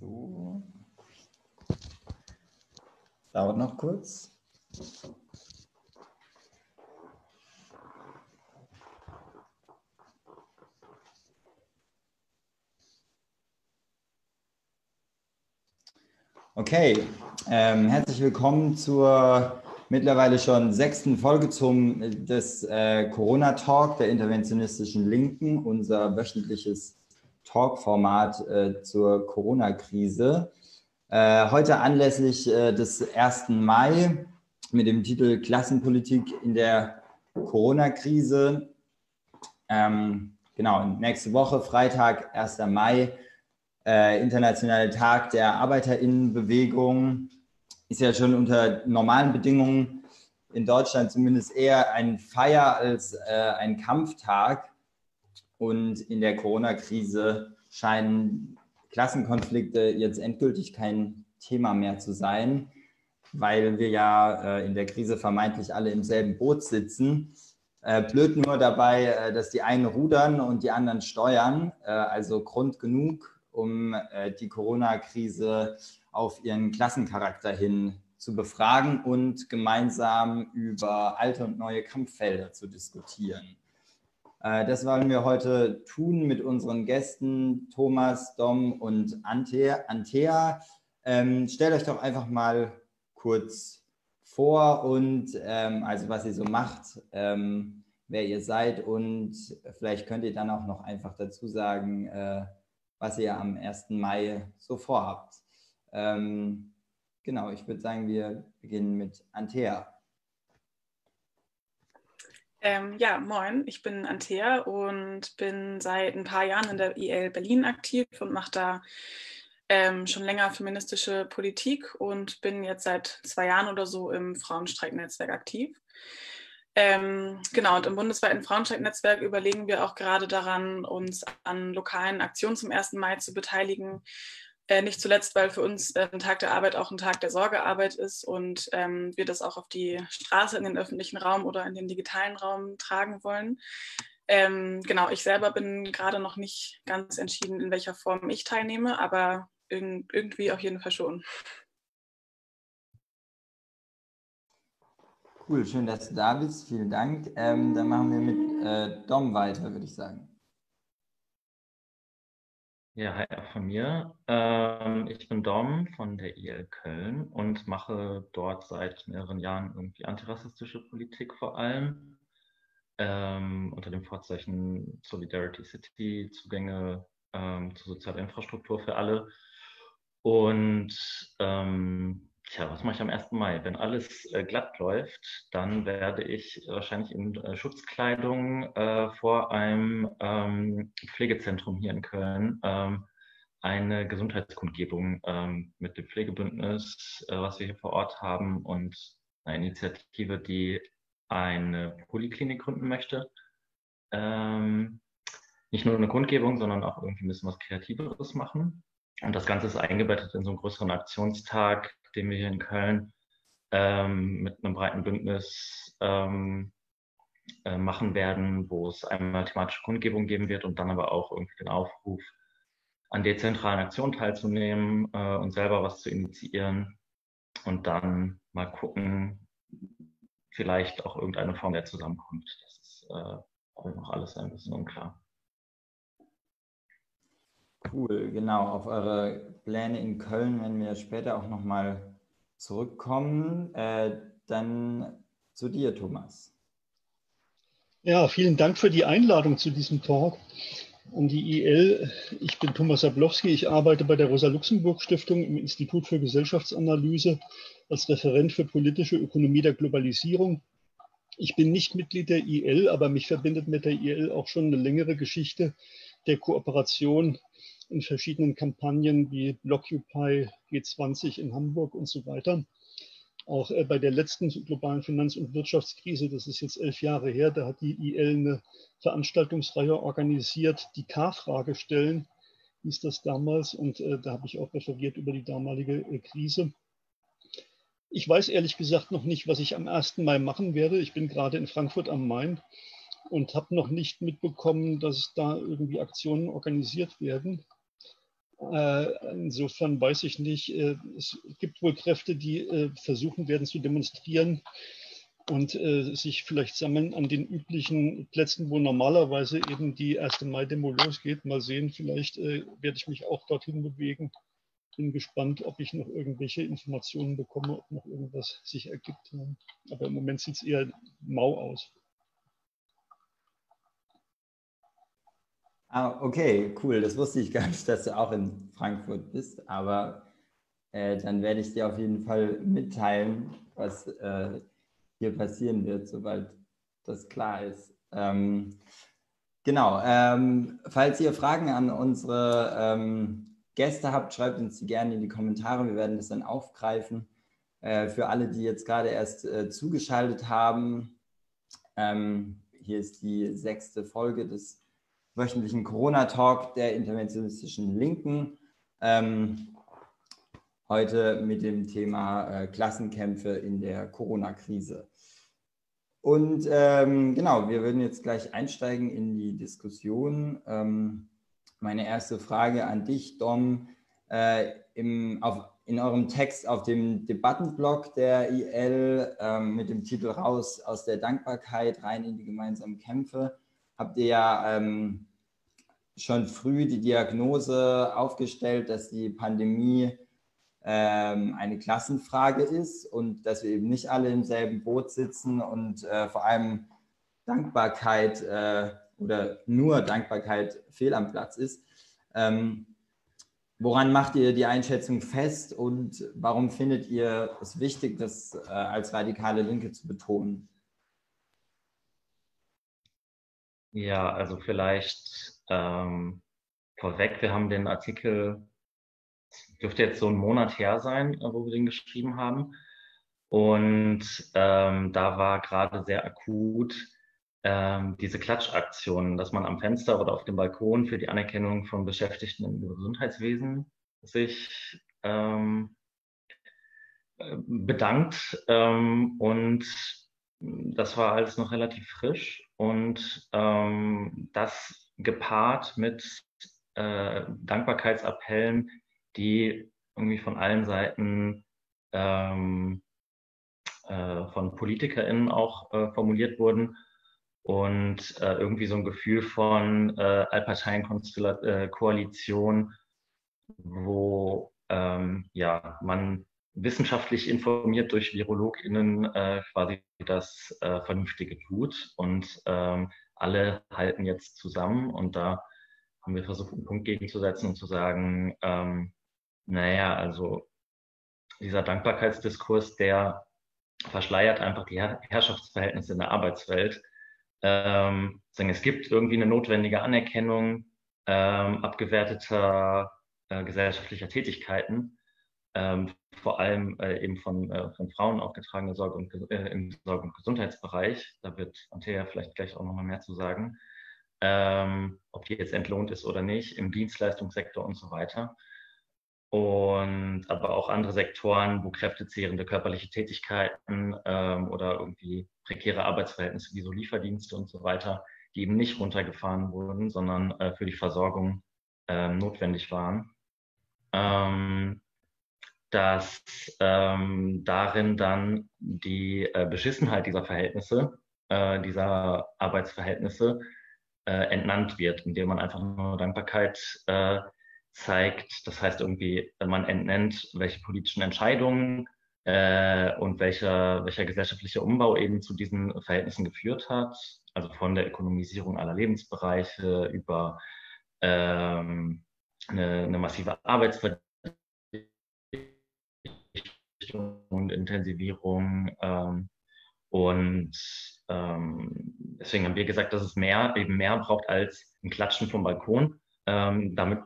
So. Dauert noch kurz. Okay, ähm, herzlich willkommen zur mittlerweile schon sechsten Folge zum des äh, Corona Talk der interventionistischen Linken, unser wöchentliches Talk-Format äh, zur Corona-Krise. Äh, heute anlässlich äh, des 1. Mai mit dem Titel Klassenpolitik in der Corona-Krise. Ähm, genau, nächste Woche, Freitag, 1. Mai, äh, internationaler Tag der Arbeiterinnenbewegung. Ist ja schon unter normalen Bedingungen in Deutschland zumindest eher ein Feier als äh, ein Kampftag. Und in der Corona-Krise scheinen Klassenkonflikte jetzt endgültig kein Thema mehr zu sein, weil wir ja äh, in der Krise vermeintlich alle im selben Boot sitzen. Äh, blöd nur dabei, äh, dass die einen rudern und die anderen steuern. Äh, also Grund genug, um äh, die Corona-Krise auf ihren Klassencharakter hin zu befragen und gemeinsam über alte und neue Kampffelder zu diskutieren. Äh, das wollen wir heute tun mit unseren Gästen Thomas, Dom und Antea. Ähm, stellt euch doch einfach mal kurz vor und ähm, also was ihr so macht, ähm, wer ihr seid und vielleicht könnt ihr dann auch noch einfach dazu sagen, äh, was ihr am 1. Mai so vorhabt. Ähm, genau, ich würde sagen, wir beginnen mit Antea. Ähm, ja, moin, ich bin Antea und bin seit ein paar Jahren in der IL Berlin aktiv und mache da ähm, schon länger feministische Politik und bin jetzt seit zwei Jahren oder so im Frauenstreiknetzwerk aktiv. Ähm, genau, und im bundesweiten Frauenstreiknetzwerk überlegen wir auch gerade daran, uns an lokalen Aktionen zum 1. Mai zu beteiligen äh, nicht zuletzt, weil für uns äh, ein Tag der Arbeit auch ein Tag der Sorgearbeit ist und ähm, wir das auch auf die Straße, in den öffentlichen Raum oder in den digitalen Raum tragen wollen. Ähm, genau, ich selber bin gerade noch nicht ganz entschieden, in welcher Form ich teilnehme, aber in, irgendwie auf jeden Fall schon. Cool, schön, dass du da bist. Vielen Dank. Ähm, dann machen wir mit äh, Dom weiter, würde ich sagen. Ja, hi auch von mir. Ähm, ich bin Dom von der IL Köln und mache dort seit mehreren Jahren irgendwie antirassistische Politik vor allem. Ähm, unter dem Vorzeichen Solidarity City, Zugänge ähm, zu sozialer Infrastruktur für alle. Und ähm, Tja, was mache ich am 1. Mai? Wenn alles äh, glatt läuft, dann werde ich wahrscheinlich in äh, Schutzkleidung äh, vor einem ähm, Pflegezentrum hier in Köln ähm, eine Gesundheitskundgebung ähm, mit dem Pflegebündnis, äh, was wir hier vor Ort haben, und eine Initiative, die eine Poliklinik gründen möchte. Ähm, nicht nur eine Kundgebung, sondern auch irgendwie ein bisschen was Kreativeres machen. Und das Ganze ist eingebettet in so einen größeren Aktionstag, den wir hier in Köln ähm, mit einem breiten Bündnis ähm, äh, machen werden, wo es einmal thematische Kundgebung geben wird und dann aber auch irgendwie den Aufruf, an dezentralen Aktionen teilzunehmen äh, und selber was zu initiieren und dann mal gucken, vielleicht auch irgendeine Form der Zusammenkunft. Das ist äh, noch alles ein bisschen unklar. Cool, genau. Auf eure Pläne in Köln werden wir später auch nochmal zurückkommen. Äh, dann zu dir, Thomas. Ja, vielen Dank für die Einladung zu diesem Talk an die IL. Ich bin Thomas Sablowski. Ich arbeite bei der Rosa-Luxemburg-Stiftung im Institut für Gesellschaftsanalyse als Referent für politische Ökonomie der Globalisierung. Ich bin nicht Mitglied der IL, aber mich verbindet mit der IL auch schon eine längere Geschichte der Kooperation in verschiedenen Kampagnen wie Blockupy, G20 in Hamburg und so weiter. Auch äh, bei der letzten globalen Finanz- und Wirtschaftskrise, das ist jetzt elf Jahre her, da hat die IL eine Veranstaltungsreihe organisiert, die K-Frage stellen, hieß das damals. Und äh, da habe ich auch referiert über die damalige äh, Krise. Ich weiß ehrlich gesagt noch nicht, was ich am 1. Mai machen werde. Ich bin gerade in Frankfurt am Main und habe noch nicht mitbekommen, dass da irgendwie Aktionen organisiert werden. Äh, insofern weiß ich nicht, äh, es gibt wohl Kräfte, die äh, versuchen werden zu demonstrieren und sich vielleicht sammeln an den üblichen Plätzen, wo normalerweise eben die 1. Mai-Demo losgeht. Mal sehen, vielleicht werde ich mich auch dorthin bewegen. Bin gespannt, ob ich noch irgendwelche Informationen bekomme, ob noch irgendwas sich ergibt. Aber im Moment sieht es eher mau aus. Ah, okay, cool. Das wusste ich gar nicht, dass du auch in Frankfurt bist. Aber äh, dann werde ich dir auf jeden Fall mitteilen, was äh, hier passieren wird, sobald das klar ist. Ähm, genau. Ähm, falls ihr Fragen an unsere ähm, Gäste habt, schreibt uns die gerne in die Kommentare. Wir werden das dann aufgreifen. Äh, für alle, die jetzt gerade erst äh, zugeschaltet haben, ähm, hier ist die sechste Folge des wöchentlichen Corona-Talk der interventionistischen Linken. Ähm, heute mit dem Thema äh, Klassenkämpfe in der Corona-Krise. Und ähm, genau, wir würden jetzt gleich einsteigen in die Diskussion. Ähm, meine erste Frage an dich, Dom. Äh, im, auf, in eurem Text auf dem Debattenblog der IL ähm, mit dem Titel Raus aus der Dankbarkeit, rein in die gemeinsamen Kämpfe, habt ihr ja ähm, schon früh die Diagnose aufgestellt, dass die Pandemie ähm, eine Klassenfrage ist und dass wir eben nicht alle im selben Boot sitzen und äh, vor allem Dankbarkeit äh, oder nur Dankbarkeit fehl am Platz ist. Ähm, woran macht ihr die Einschätzung fest und warum findet ihr es wichtig, das äh, als radikale Linke zu betonen? Ja, also vielleicht ähm, vorweg, wir haben den Artikel, dürfte jetzt so ein Monat her sein, äh, wo wir den geschrieben haben. Und ähm, da war gerade sehr akut ähm, diese Klatschaktion, dass man am Fenster oder auf dem Balkon für die Anerkennung von Beschäftigten im Gesundheitswesen sich ähm, äh, bedankt. Ähm, und das war alles noch relativ frisch. Und ähm, das gepaart mit äh, Dankbarkeitsappellen, die irgendwie von allen Seiten ähm, äh, von PolitikerInnen auch äh, formuliert wurden und äh, irgendwie so ein Gefühl von äh, Allparteien-Koalition, äh, wo ähm, ja, man wissenschaftlich informiert durch VirologInnen äh, quasi das äh, Vernünftige tut und ähm, alle halten jetzt zusammen und da haben wir versucht, einen Punkt gegenzusetzen und zu sagen, ähm, naja, also dieser Dankbarkeitsdiskurs, der verschleiert einfach die Herrschaftsverhältnisse in der Arbeitswelt. Ähm, es gibt irgendwie eine notwendige Anerkennung ähm, abgewerteter äh, gesellschaftlicher Tätigkeiten, ähm, vor allem äh, eben von, äh, von Frauen aufgetragene Sorge und, äh, im Sorge- und Gesundheitsbereich. Da wird Antea vielleicht gleich auch nochmal mehr zu sagen. Ähm, ob die jetzt entlohnt ist oder nicht, im Dienstleistungssektor und so weiter. Und aber auch andere Sektoren, wo kräftezehrende körperliche Tätigkeiten ähm, oder irgendwie prekäre Arbeitsverhältnisse wie so Lieferdienste und so weiter, die eben nicht runtergefahren wurden, sondern äh, für die Versorgung äh, notwendig waren. Ähm, dass ähm, darin dann die äh, Beschissenheit dieser Verhältnisse, äh, dieser Arbeitsverhältnisse äh, entnannt wird, indem man einfach nur Dankbarkeit äh, zeigt. Das heißt irgendwie, man entnennt, welche politischen Entscheidungen äh, und welcher, welcher gesellschaftliche Umbau eben zu diesen Verhältnissen geführt hat. Also von der Ökonomisierung aller Lebensbereiche über ähm, eine, eine massive Arbeitsverdichtung und Intensivierung. Ähm, und ähm, deswegen haben wir gesagt, dass es mehr, eben mehr braucht als ein Klatschen vom Balkon. Ähm, damit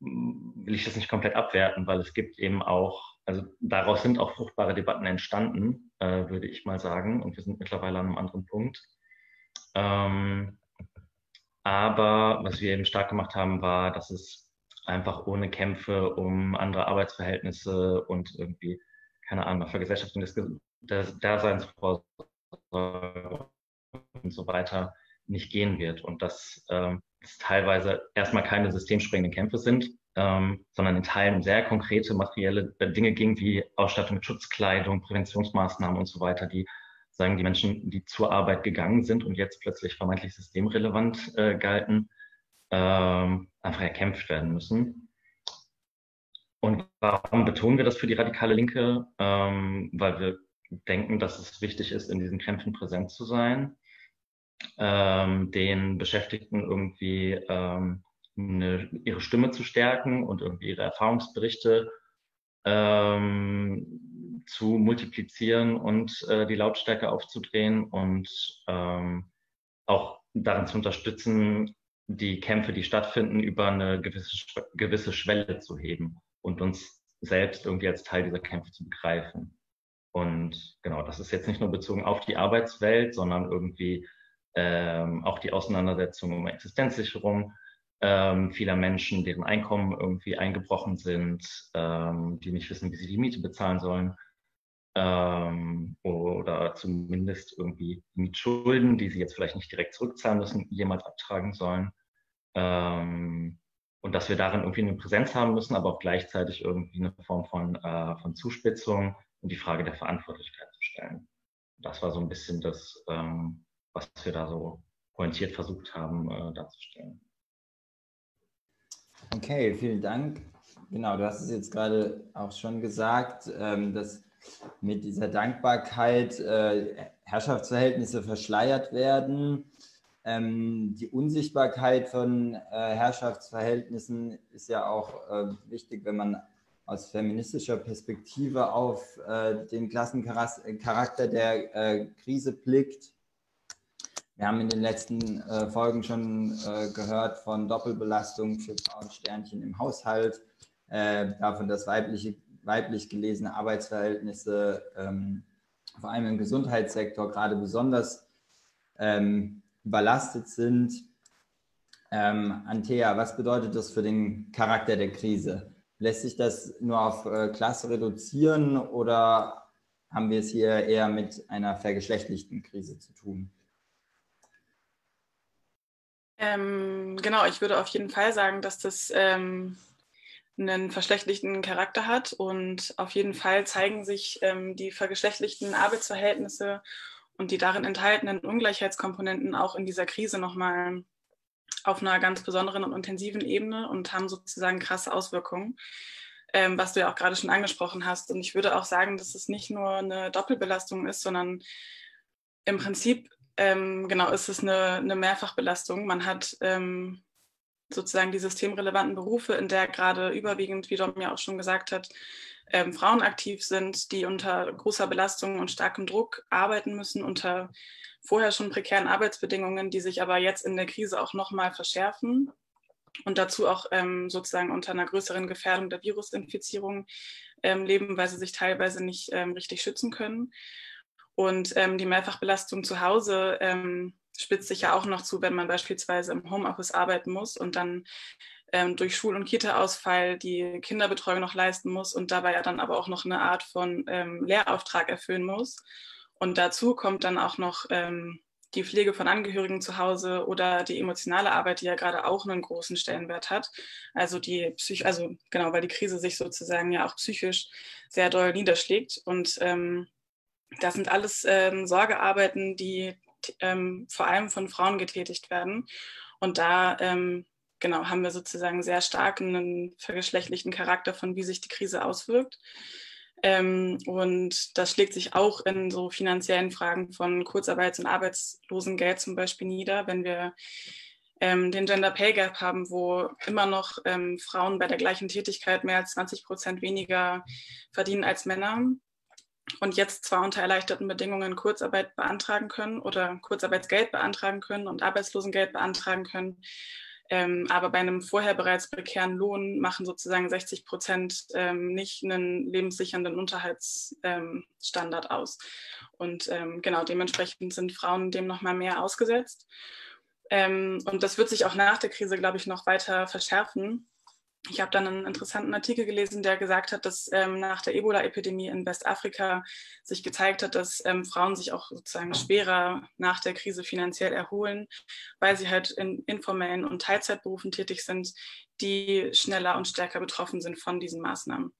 will ich das nicht komplett abwerten, weil es gibt eben auch, also daraus sind auch fruchtbare Debatten entstanden, äh, würde ich mal sagen. Und wir sind mittlerweile an einem anderen Punkt. Ähm, aber was wir eben stark gemacht haben, war, dass es einfach ohne Kämpfe um andere Arbeitsverhältnisse und irgendwie keine Ahnung, Vergesellschaftung des, des Daseinsvorsorge und so weiter nicht gehen wird. Und dass äh, es teilweise erstmal keine systemsprengenden Kämpfe sind, ähm, sondern in Teilen sehr konkrete materielle Dinge ging, wie Ausstattung mit Schutzkleidung, Präventionsmaßnahmen und so weiter, die sagen die Menschen, die zur Arbeit gegangen sind und jetzt plötzlich vermeintlich systemrelevant äh, galten, ähm, einfach erkämpft werden müssen. Und warum betonen wir das für die radikale Linke? Ähm, weil wir denken, dass es wichtig ist, in diesen Kämpfen präsent zu sein, ähm, den Beschäftigten irgendwie ähm, eine, ihre Stimme zu stärken und irgendwie ihre Erfahrungsberichte ähm, zu multiplizieren und äh, die Lautstärke aufzudrehen und ähm, auch darin zu unterstützen, die Kämpfe, die stattfinden, über eine gewisse, gewisse Schwelle zu heben und uns selbst irgendwie als Teil dieser Kämpfe zu begreifen. Und genau, das ist jetzt nicht nur bezogen auf die Arbeitswelt, sondern irgendwie ähm, auch die Auseinandersetzung um Existenzsicherung ähm, vieler Menschen, deren Einkommen irgendwie eingebrochen sind, ähm, die nicht wissen, wie sie die Miete bezahlen sollen ähm, oder zumindest irgendwie Mietschulden, die sie jetzt vielleicht nicht direkt zurückzahlen müssen, jemals abtragen sollen. Ähm, und dass wir darin irgendwie eine Präsenz haben müssen, aber auch gleichzeitig irgendwie eine Form von, äh, von Zuspitzung und die Frage der Verantwortlichkeit zu stellen. Das war so ein bisschen das, ähm, was wir da so pointiert versucht haben äh, darzustellen. Okay, vielen Dank. Genau, du hast es jetzt gerade auch schon gesagt, ähm, dass mit dieser Dankbarkeit äh, Herrschaftsverhältnisse verschleiert werden. Ähm, die Unsichtbarkeit von äh, Herrschaftsverhältnissen ist ja auch äh, wichtig, wenn man aus feministischer Perspektive auf äh, den Klassencharakter der äh, Krise blickt. Wir haben in den letzten äh, Folgen schon äh, gehört von Doppelbelastung für Frauensternchen im Haushalt, davon, dass weibliche, weiblich gelesene Arbeitsverhältnisse ähm, vor allem im Gesundheitssektor gerade besonders ähm, überlastet sind. Ähm, Antea, was bedeutet das für den Charakter der Krise? Lässt sich das nur auf äh, Klasse reduzieren oder haben wir es hier eher mit einer vergeschlechtlichten Krise zu tun? Ähm, genau, ich würde auf jeden Fall sagen, dass das ähm, einen verschlechtlichten Charakter hat und auf jeden Fall zeigen sich ähm, die vergeschlechtlichten Arbeitsverhältnisse und die darin enthaltenen Ungleichheitskomponenten auch in dieser Krise nochmal auf einer ganz besonderen und intensiven Ebene und haben sozusagen krasse Auswirkungen, ähm, was du ja auch gerade schon angesprochen hast. Und ich würde auch sagen, dass es nicht nur eine Doppelbelastung ist, sondern im Prinzip ähm, genau, ist es eine, eine Mehrfachbelastung. Man hat ähm, sozusagen die systemrelevanten Berufe, in der gerade überwiegend, wie Dom ja auch schon gesagt hat, ähm, Frauen aktiv sind, die unter großer Belastung und starkem Druck arbeiten müssen, unter vorher schon prekären Arbeitsbedingungen, die sich aber jetzt in der Krise auch nochmal verschärfen und dazu auch ähm, sozusagen unter einer größeren Gefährdung der Virusinfizierung ähm, leben, weil sie sich teilweise nicht ähm, richtig schützen können. Und ähm, die Mehrfachbelastung zu Hause ähm, spitzt sich ja auch noch zu, wenn man beispielsweise im Homeoffice arbeiten muss und dann ähm, durch Schul- und Kita-Ausfall die Kinderbetreuung noch leisten muss und dabei ja dann aber auch noch eine Art von ähm, Lehrauftrag erfüllen muss. Und dazu kommt dann auch noch ähm, die Pflege von Angehörigen zu Hause oder die emotionale Arbeit, die ja gerade auch einen großen Stellenwert hat. Also die Psych also genau, weil die Krise sich sozusagen ja auch psychisch sehr doll niederschlägt. Und ähm, das sind alles ähm, Sorgearbeiten, die ähm, vor allem von Frauen getätigt werden. Und da ähm, genau haben wir sozusagen sehr stark einen vergeschlechtlichen Charakter von, wie sich die Krise auswirkt. Ähm, und das schlägt sich auch in so finanziellen Fragen von Kurzarbeits- und Arbeitslosengeld zum Beispiel nieder, wenn wir ähm, den Gender Pay Gap haben, wo immer noch ähm, Frauen bei der gleichen Tätigkeit mehr als 20 Prozent weniger verdienen als Männer und jetzt zwar unter erleichterten Bedingungen Kurzarbeit beantragen können oder Kurzarbeitsgeld beantragen können und Arbeitslosengeld beantragen können. Ähm, aber bei einem vorher bereits prekären Lohn machen sozusagen 60 Prozent ähm, nicht einen lebenssichernden Unterhaltsstandard ähm, aus. Und ähm, genau dementsprechend sind Frauen dem nochmal mehr ausgesetzt. Ähm, und das wird sich auch nach der Krise, glaube ich, noch weiter verschärfen ich habe dann einen interessanten Artikel gelesen, der gesagt hat, dass ähm, nach der Ebola-Epidemie in Westafrika sich gezeigt hat, dass ähm, Frauen sich auch sozusagen schwerer nach der Krise finanziell erholen, weil sie halt in informellen und Teilzeitberufen tätig sind, die schneller und stärker betroffen sind von diesen Maßnahmen.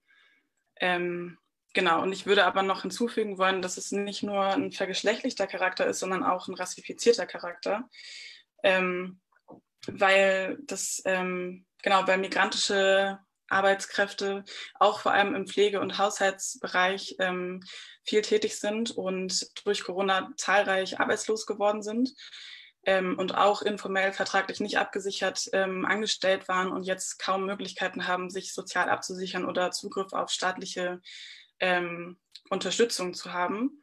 Ähm, genau, und ich würde aber noch hinzufügen wollen, dass es nicht nur ein vergeschlechtlichter Charakter ist, sondern auch ein rassifizierter Charakter, ähm, weil das ähm, genau, weil migrantische Arbeitskräfte auch vor allem im Pflege- und Haushaltsbereich ähm, viel tätig sind und durch Corona zahlreich arbeitslos geworden sind ähm, und auch informell vertraglich nicht abgesichert ähm, angestellt waren und jetzt kaum Möglichkeiten haben, sich sozial abzusichern oder Zugriff auf staatliche ähm, Unterstützung zu haben.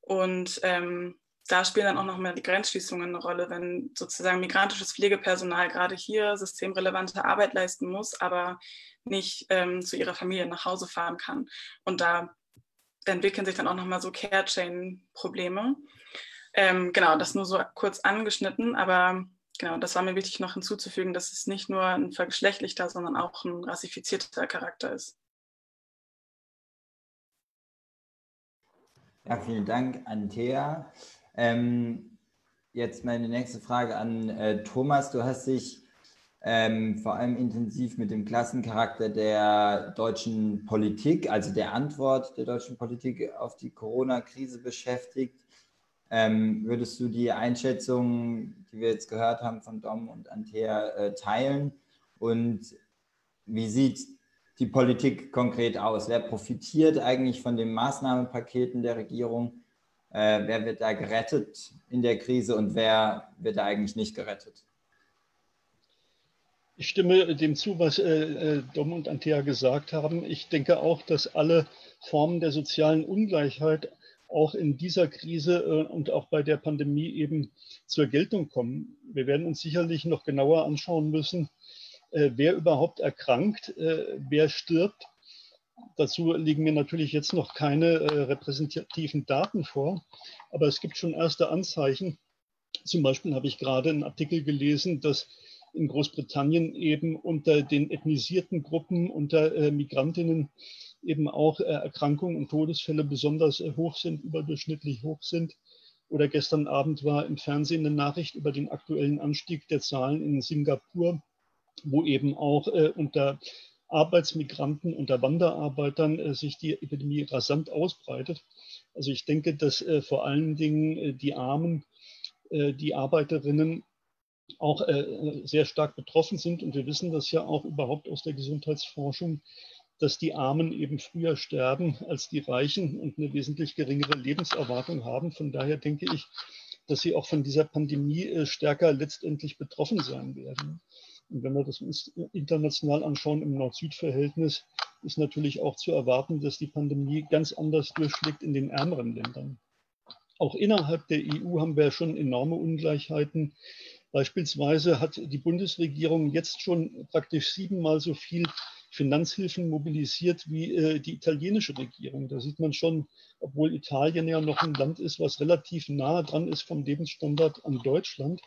Und ähm, da spielen dann auch nochmal die Grenzschließungen eine Rolle, wenn sozusagen migrantisches Pflegepersonal gerade hier systemrelevante Arbeit leisten muss, aber nicht ähm, zu ihrer Familie nach Hause fahren kann. Und da entwickeln sich dann auch nochmal so Care-Chain-Probleme. Ähm, genau, das nur so kurz angeschnitten, aber genau, das war mir wichtig noch hinzuzufügen, dass es nicht nur ein vergeschlechtlichter, sondern auch ein rassifizierter Charakter ist. Ja, vielen Dank, Antea. Ähm, jetzt meine nächste Frage an äh, Thomas. Du hast dich ähm, vor allem intensiv mit dem Klassencharakter der deutschen Politik, also der Antwort der deutschen Politik auf die Corona-Krise beschäftigt. Ähm, würdest du die Einschätzung, die wir jetzt gehört haben von Dom und Antea, äh, teilen? Und wie sieht die Politik konkret aus? Wer profitiert eigentlich von den Maßnahmenpaketen der Regierung? Äh, wer wird da gerettet in der Krise und wer wird da eigentlich nicht gerettet? Ich stimme dem zu, was äh, äh, Dom und Antea gesagt haben. Ich denke auch, dass alle Formen der sozialen Ungleichheit auch in dieser Krise äh, und auch bei der Pandemie eben zur Geltung kommen. Wir werden uns sicherlich noch genauer anschauen müssen, äh, wer überhaupt erkrankt, äh, wer stirbt Dazu liegen mir natürlich jetzt noch keine äh, repräsentativen Daten vor, aber es gibt schon erste Anzeichen. Zum Beispiel habe ich gerade einen Artikel gelesen, dass in Großbritannien eben unter den ethnisierten Gruppen, unter äh, Migrantinnen eben auch äh, Erkrankungen und Todesfälle besonders äh, hoch sind, überdurchschnittlich hoch sind. Oder gestern Abend war im Fernsehen eine Nachricht über den aktuellen Anstieg der Zahlen in Singapur, wo eben auch äh, unter Arbeitsmigranten, unter Wanderarbeitern äh, sich die Epidemie rasant ausbreitet. Also ich denke, dass äh, vor allen Dingen äh, die Armen, die Arbeiterinnen auch sehr stark betroffen sind. Und wir wissen das ja auch überhaupt aus der Gesundheitsforschung, dass die Armen eben früher sterben als die Reichen und eine wesentlich geringere Lebenserwartung haben. Von daher denke ich, dass sie auch von dieser Pandemie stärker letztendlich betroffen sein werden. Und wenn wir das uns international anschauen im Nord-Süd-Verhältnis, ist natürlich auch zu erwarten, dass die Pandemie ganz anders durchschlägt in den ärmeren Ländern. Auch innerhalb der EU haben wir schon enorme Ungleichheiten. Beispielsweise hat die Bundesregierung jetzt schon praktisch siebenmal so viel Finanzhilfen mobilisiert wie äh, die italienische Regierung. Da sieht man schon, obwohl Italien ja noch ein Land ist, was relativ nah dran ist vom Lebensstandard an Deutschland,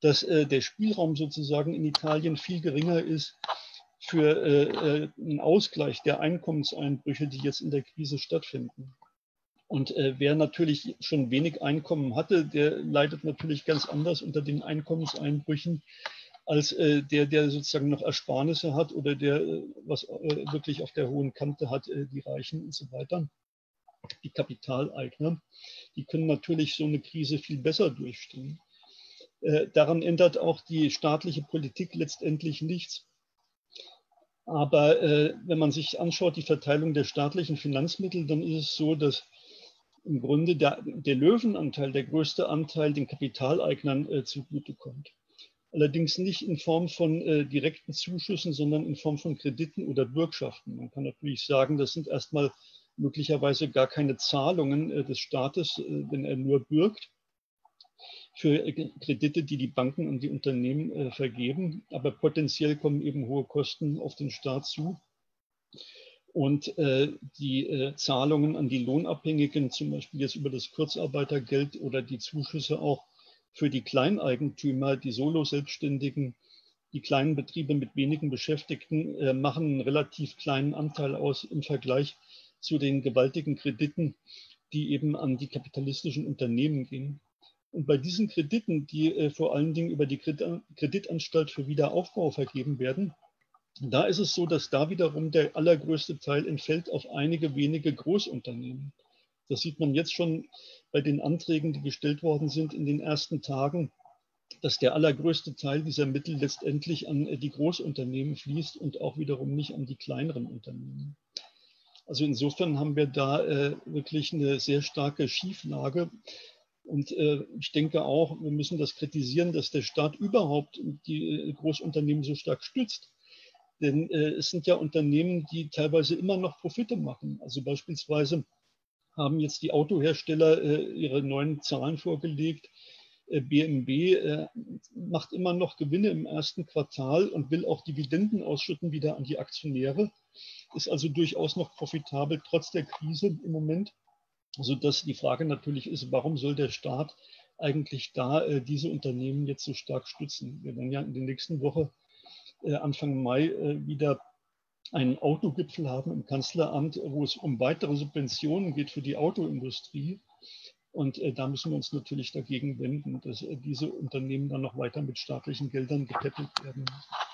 dass äh, der Spielraum sozusagen in Italien viel geringer ist für äh, äh, einen Ausgleich der Einkommenseinbrüche, die jetzt in der Krise stattfinden. Und äh, wer natürlich schon wenig Einkommen hatte, der leidet natürlich ganz anders unter den Einkommenseinbrüchen als äh, der, der sozusagen noch Ersparnisse hat oder der, äh, was äh, wirklich auf der hohen Kante hat, äh, die Reichen und so weiter. Die Kapitaleigner, die können natürlich so eine Krise viel besser durchstehen. Äh, daran ändert auch die staatliche Politik letztendlich nichts. Aber äh, wenn man sich anschaut, die Verteilung der staatlichen Finanzmittel, dann ist es so, dass im Grunde der, der Löwenanteil, der größte Anteil den Kapitaleignern äh, zugutekommt. Allerdings nicht in Form von äh, direkten Zuschüssen, sondern in Form von Krediten oder Bürgschaften. Man kann natürlich sagen, das sind erstmal möglicherweise gar keine Zahlungen äh, des Staates, äh, wenn er nur bürgt für Kredite, die die Banken und die Unternehmen äh, vergeben. Aber potenziell kommen eben hohe Kosten auf den Staat zu. Und äh, die äh, Zahlungen an die Lohnabhängigen, zum Beispiel jetzt über das Kurzarbeitergeld oder die Zuschüsse auch für die Kleineigentümer, die Solo-Selbstständigen, Die kleinen Betriebe mit wenigen Beschäftigten äh, machen einen relativ kleinen Anteil aus im Vergleich zu den gewaltigen Krediten, die eben an die kapitalistischen Unternehmen gehen. Und bei diesen Krediten, die äh, vor allen Dingen über die Kreditanstalt für Wiederaufbau vergeben werden, da ist es so, dass da wiederum der allergrößte Teil entfällt auf einige wenige Großunternehmen. Das sieht man jetzt schon bei den Anträgen, die gestellt worden sind in den ersten Tagen, dass der allergrößte Teil dieser Mittel letztendlich an äh, die Großunternehmen fließt und auch wiederum nicht an die kleineren Unternehmen. Also insofern haben wir da äh, wirklich eine sehr starke Schieflage. Und äh, ich denke auch, wir müssen das kritisieren, dass der Staat überhaupt die äh, Großunternehmen so stark stützt. Denn äh, es sind ja Unternehmen, die teilweise immer noch Profite machen. Also beispielsweise haben jetzt die Autohersteller äh, ihre neuen Zahlen vorgelegt. BMW macht immer noch Gewinne im ersten Quartal und will auch Dividenden ausschütten wieder an die Aktionäre ist also durchaus noch profitabel trotz der Krise im Moment, sodass die Frage natürlich ist, warum soll der Staat eigentlich da äh, diese Unternehmen jetzt so stark stützen? Wir werden ja in der nächsten Woche, äh, Anfang Mai, äh, wieder einen Autogipfel haben im Kanzleramt, wo es um weitere Subventionen geht für die Autoindustrie. Und äh, da müssen wir uns natürlich dagegen wenden, dass äh, diese Unternehmen dann noch weiter mit staatlichen Geldern gepäppelt werden müssen.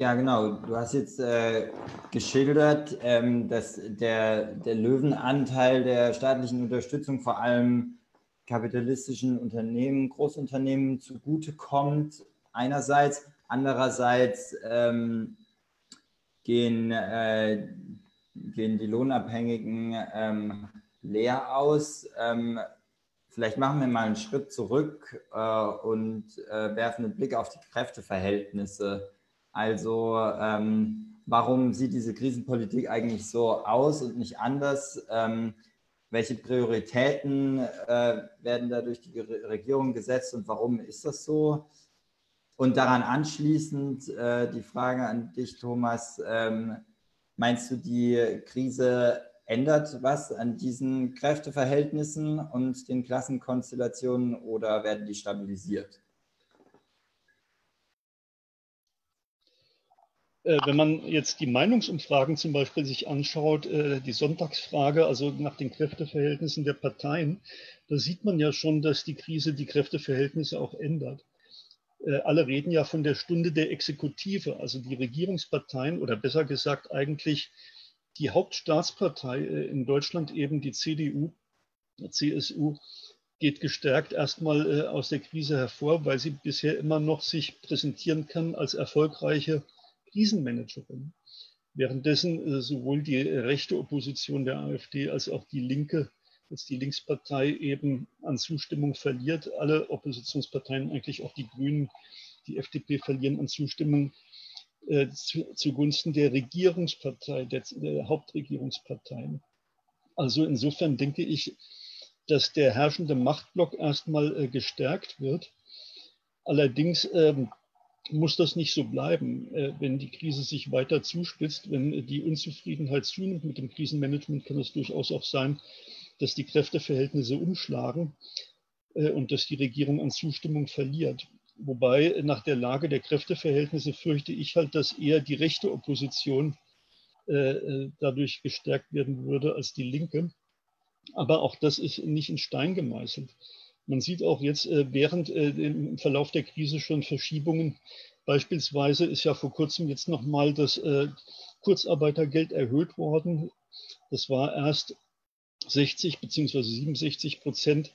Ja, genau. Du hast jetzt äh, geschildert, ähm, dass der, der Löwenanteil der staatlichen Unterstützung vor allem kapitalistischen Unternehmen, Großunternehmen zugutekommt. Einerseits, andererseits ähm, gehen, äh, gehen die Lohnabhängigen ähm, leer aus. Ähm, vielleicht machen wir mal einen Schritt zurück äh, und äh, werfen einen Blick auf die Kräfteverhältnisse also ähm, warum sieht diese Krisenpolitik eigentlich so aus und nicht anders? Ähm, welche Prioritäten äh, werden da durch die Regierung gesetzt und warum ist das so? Und daran anschließend äh, die Frage an dich, Thomas. Ähm, meinst du, die Krise ändert was an diesen Kräfteverhältnissen und den Klassenkonstellationen oder werden die stabilisiert? Wenn man jetzt die Meinungsumfragen zum Beispiel sich anschaut, äh, die Sonntagsfrage, also nach den Kräfteverhältnissen der Parteien, da sieht man ja schon, dass die Krise die Kräfteverhältnisse auch ändert. Äh, alle reden ja von der Stunde der Exekutive, also die Regierungsparteien oder besser gesagt eigentlich die Hauptstaatspartei in Deutschland, eben die CDU, CSU, geht gestärkt erstmal aus der Krise hervor, weil sie bisher immer noch sich präsentieren kann als erfolgreiche Krisenmanagerin. Währenddessen äh, sowohl die rechte Opposition der AfD als auch die Linke, jetzt die Linkspartei eben an Zustimmung verliert. Alle Oppositionsparteien, eigentlich auch die Grünen, die FDP verlieren an Zustimmung äh, zu, zugunsten der Regierungspartei, der, der Hauptregierungsparteien. Also insofern denke ich, dass der herrschende Machtblock erstmal äh, gestärkt wird. Allerdings ähm, muss das nicht so bleiben. Äh, wenn die Krise sich weiter zuspitzt, wenn die Unzufriedenheit zunimmt mit dem Krisenmanagement, kann es durchaus auch sein, dass die Kräfteverhältnisse umschlagen äh, und dass die Regierung an Zustimmung verliert. Wobei nach der Lage der Kräfteverhältnisse fürchte ich halt, dass eher die rechte Opposition äh, dadurch gestärkt werden würde als die linke. Aber auch das ist nicht in Stein gemeißelt. Man sieht auch jetzt äh, während äh, im Verlauf der Krise schon Verschiebungen. Beispielsweise ist ja vor kurzem jetzt nochmal das äh, Kurzarbeitergeld erhöht worden. Das war erst 60 bzw. 67 Prozent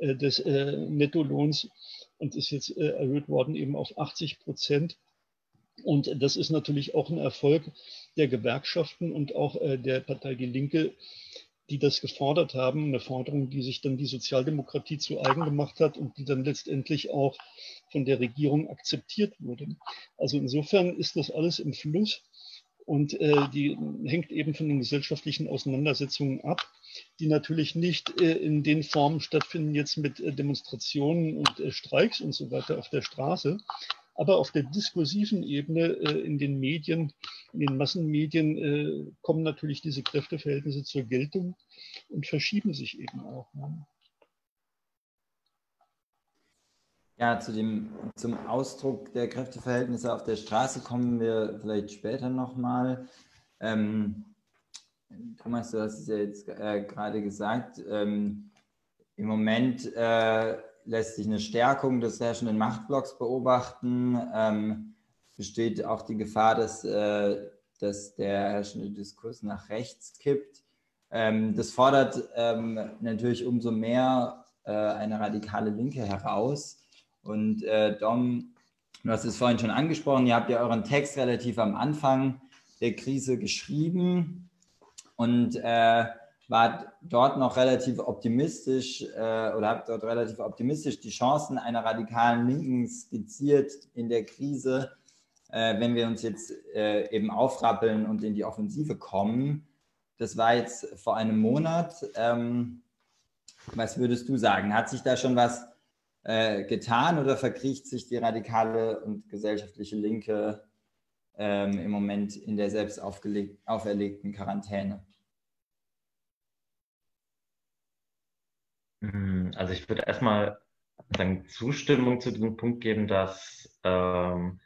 des Nettolohns und ist jetzt erhöht worden eben auf 80 Prozent. Und das ist natürlich auch ein Erfolg der Gewerkschaften und auch der Partei Die Linke, die das gefordert haben, eine Forderung, die sich dann die Sozialdemokratie zu eigen gemacht hat und die dann letztendlich auch von der Regierung akzeptiert wurde. Also insofern ist das alles im Fluss und äh, die hängt eben von den gesellschaftlichen Auseinandersetzungen ab, die natürlich nicht äh, in den Formen stattfinden, jetzt mit äh, Demonstrationen und äh, Streiks und so weiter auf der Straße, aber auf der diskursiven Ebene äh, in den Medien, in den Massenmedien äh, kommen natürlich diese Kräfteverhältnisse zur Geltung und verschieben sich eben auch. Ne? Ja, zu dem, zum Ausdruck der Kräfteverhältnisse auf der Straße kommen wir vielleicht später nochmal. Ähm, Thomas, du hast es ja jetzt äh, gerade gesagt. Ähm, Im Moment äh, lässt sich eine Stärkung des herrschenden Machtblocks beobachten. Ähm, besteht auch die Gefahr, dass, äh, dass der herrschende Diskurs nach rechts kippt. Ähm, das fordert ähm, natürlich umso mehr äh, eine radikale Linke heraus. Und äh, Dom, du hast es vorhin schon angesprochen, ihr habt ja euren Text relativ am Anfang der Krise geschrieben und äh, wart dort noch relativ optimistisch äh, oder habt dort relativ optimistisch die Chancen einer radikalen Linken skizziert in der Krise, äh, wenn wir uns jetzt äh, eben aufrappeln und in die Offensive kommen. Das war jetzt vor einem Monat. Ähm, was würdest du sagen? Hat sich da schon was äh, getan oder verkriecht sich die radikale und gesellschaftliche Linke ähm, im Moment in der selbst auferlegten Quarantäne? Also ich würde erstmal sagen, Zustimmung zu diesem Punkt geben, dass, ähm,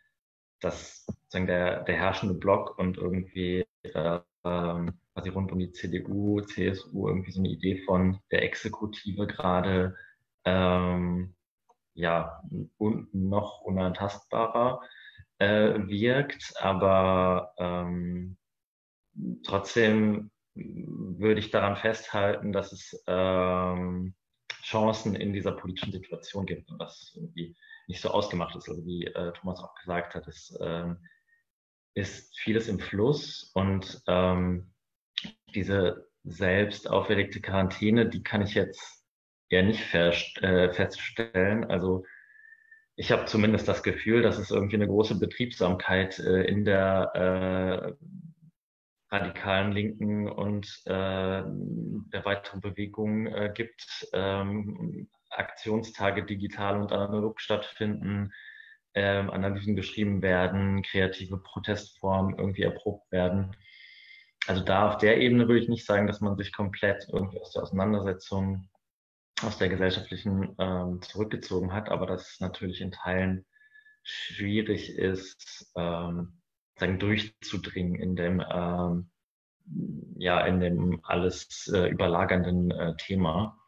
dass sagen, der, der herrschende Block und irgendwie äh, quasi rund um die CDU, CSU irgendwie so eine Idee von der Exekutive gerade ähm, ja, un noch unantastbarer äh, wirkt, aber ähm, trotzdem würde ich daran festhalten, dass es ähm, Chancen in dieser politischen Situation gibt und das irgendwie nicht so ausgemacht ist. Also wie äh, Thomas auch gesagt hat, es äh, ist vieles im Fluss und ähm, diese selbst auferlegte Quarantäne, die kann ich jetzt eher nicht äh, feststellen. Also ich habe zumindest das Gefühl, dass es irgendwie eine große Betriebsamkeit äh, in der äh, radikalen Linken und äh, der weiteren Bewegung äh, gibt. Ähm, Aktionstage digital und analog stattfinden, ähm, Analysen geschrieben werden, kreative Protestformen irgendwie erprobt werden. Also da auf der Ebene würde ich nicht sagen, dass man sich komplett irgendwie aus der Auseinandersetzung aus der gesellschaftlichen ähm, zurückgezogen hat, aber dass es natürlich in Teilen schwierig ist, ähm, sagen, durchzudringen in dem, ähm, ja, in dem alles äh, überlagernden äh, Thema.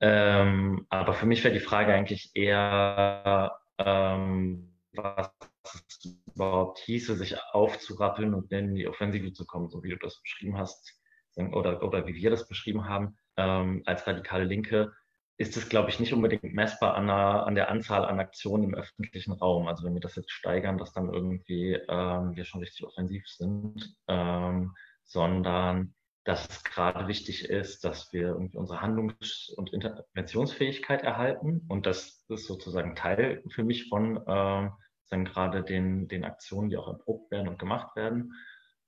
Ähm, aber für mich wäre die Frage eigentlich eher, ähm, was es überhaupt hieße, sich aufzurappeln und in die Offensive zu kommen, so wie du das beschrieben hast, oder, oder wie wir das beschrieben haben ähm, als radikale Linke, ist es, glaube ich, nicht unbedingt messbar an der, an der, Anzahl an Aktionen im öffentlichen Raum. Also wenn wir das jetzt steigern, dass dann irgendwie ähm, wir schon richtig offensiv sind, ähm, sondern dass es gerade wichtig ist, dass wir irgendwie unsere Handlungs- und Interventionsfähigkeit erhalten. Und das ist sozusagen Teil für mich von ähm, gerade den, den Aktionen, die auch erprobt werden und gemacht werden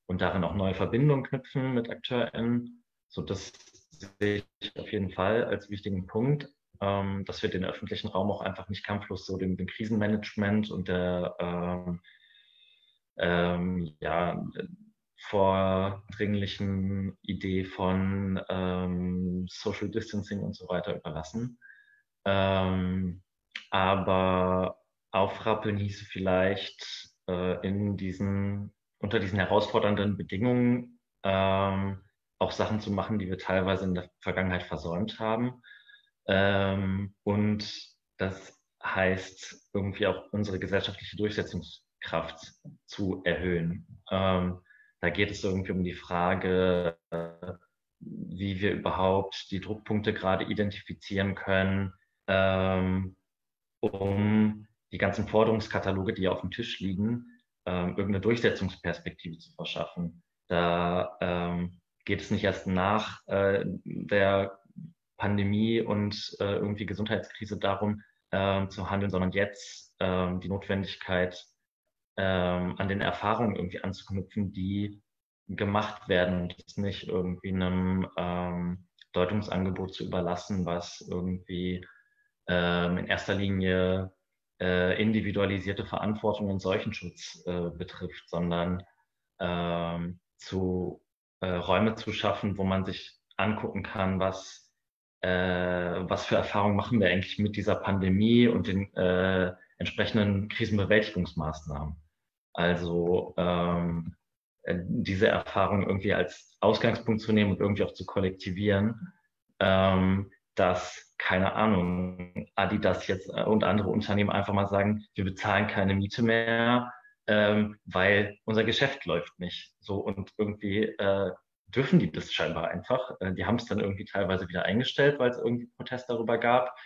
und darin auch neue Verbindungen knüpfen mit AkteurInnen. So, das sehe ich auf jeden Fall als wichtigen Punkt, ähm, dass wir den öffentlichen Raum auch einfach nicht kampflos so dem, dem Krisenmanagement und der ähm, ähm, ja, vordringlichen Idee von ähm, Social Distancing und so weiter überlassen. Ähm, aber aufrappeln hieße vielleicht äh, in diesen, unter diesen herausfordernden Bedingungen ähm, auch Sachen zu machen, die wir teilweise in der Vergangenheit versäumt haben. Ähm, und das heißt, irgendwie auch unsere gesellschaftliche Durchsetzungskraft zu erhöhen. Ähm, da geht es irgendwie um die Frage, äh, wie wir überhaupt die Druckpunkte gerade identifizieren können, ähm, um die ganzen Forderungskataloge, die auf dem Tisch liegen, ähm, irgendeine Durchsetzungsperspektive zu verschaffen. Da ähm, geht es nicht erst nach äh, der Pandemie und äh, irgendwie Gesundheitskrise darum äh, zu handeln, sondern jetzt äh, die Notwendigkeit äh, an den Erfahrungen irgendwie anzuknüpfen, die gemacht werden und es nicht irgendwie einem ähm, Deutungsangebot zu überlassen, was irgendwie ähm, in erster Linie äh, individualisierte Verantwortung und Seuchenschutz äh, betrifft, sondern ähm, zu äh, Räume zu schaffen, wo man sich angucken kann, was äh, was für Erfahrungen machen wir eigentlich mit dieser Pandemie und den äh, entsprechenden Krisenbewältigungsmaßnahmen. Also ähm, äh, diese Erfahrung irgendwie als Ausgangspunkt zu nehmen und irgendwie auch zu kollektivieren, ähm, dass, keine Ahnung, Adidas jetzt äh, und andere Unternehmen einfach mal sagen, wir bezahlen keine Miete mehr, ähm, weil unser Geschäft läuft nicht. So und irgendwie äh, dürfen die das scheinbar einfach. Äh, die haben es dann irgendwie teilweise wieder eingestellt, weil es irgendwie Protest darüber gab.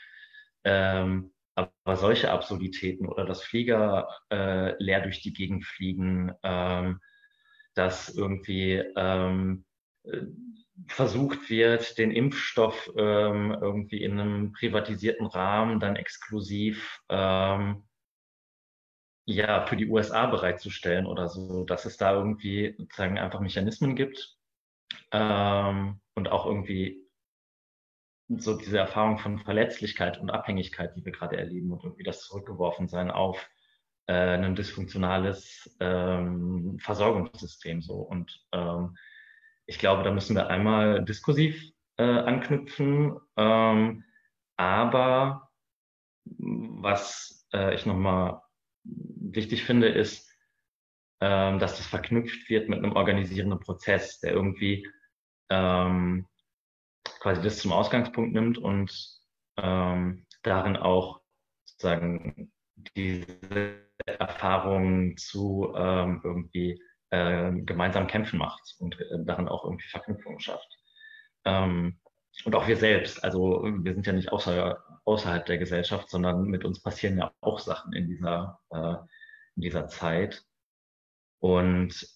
Ähm, aber solche Absurditäten oder dass Flieger äh, leer durch die Gegend fliegen, ähm, dass irgendwie ähm, äh, versucht wird, den Impfstoff ähm, irgendwie in einem privatisierten Rahmen dann exklusiv ähm, ja, für die USA bereitzustellen oder so, dass es da irgendwie sozusagen einfach Mechanismen gibt ähm, und auch irgendwie so diese Erfahrung von Verletzlichkeit und Abhängigkeit, die wir gerade erleben und irgendwie das Zurückgeworfensein auf äh, ein dysfunktionales ähm, Versorgungssystem so. Und ähm, ich glaube, da müssen wir einmal diskursiv äh, anknüpfen, ähm, aber was äh, ich nochmal wichtig finde, ist, ähm, dass das verknüpft wird mit einem organisierenden Prozess, der irgendwie ähm, quasi das zum Ausgangspunkt nimmt und ähm, darin auch sozusagen diese Erfahrungen zu ähm, irgendwie äh, gemeinsam kämpfen macht und äh, darin auch irgendwie Verknüpfungen schafft. Ähm, und auch wir selbst, also wir sind ja nicht außer, außerhalb der Gesellschaft, sondern mit uns passieren ja auch Sachen in dieser, äh, in dieser Zeit. Und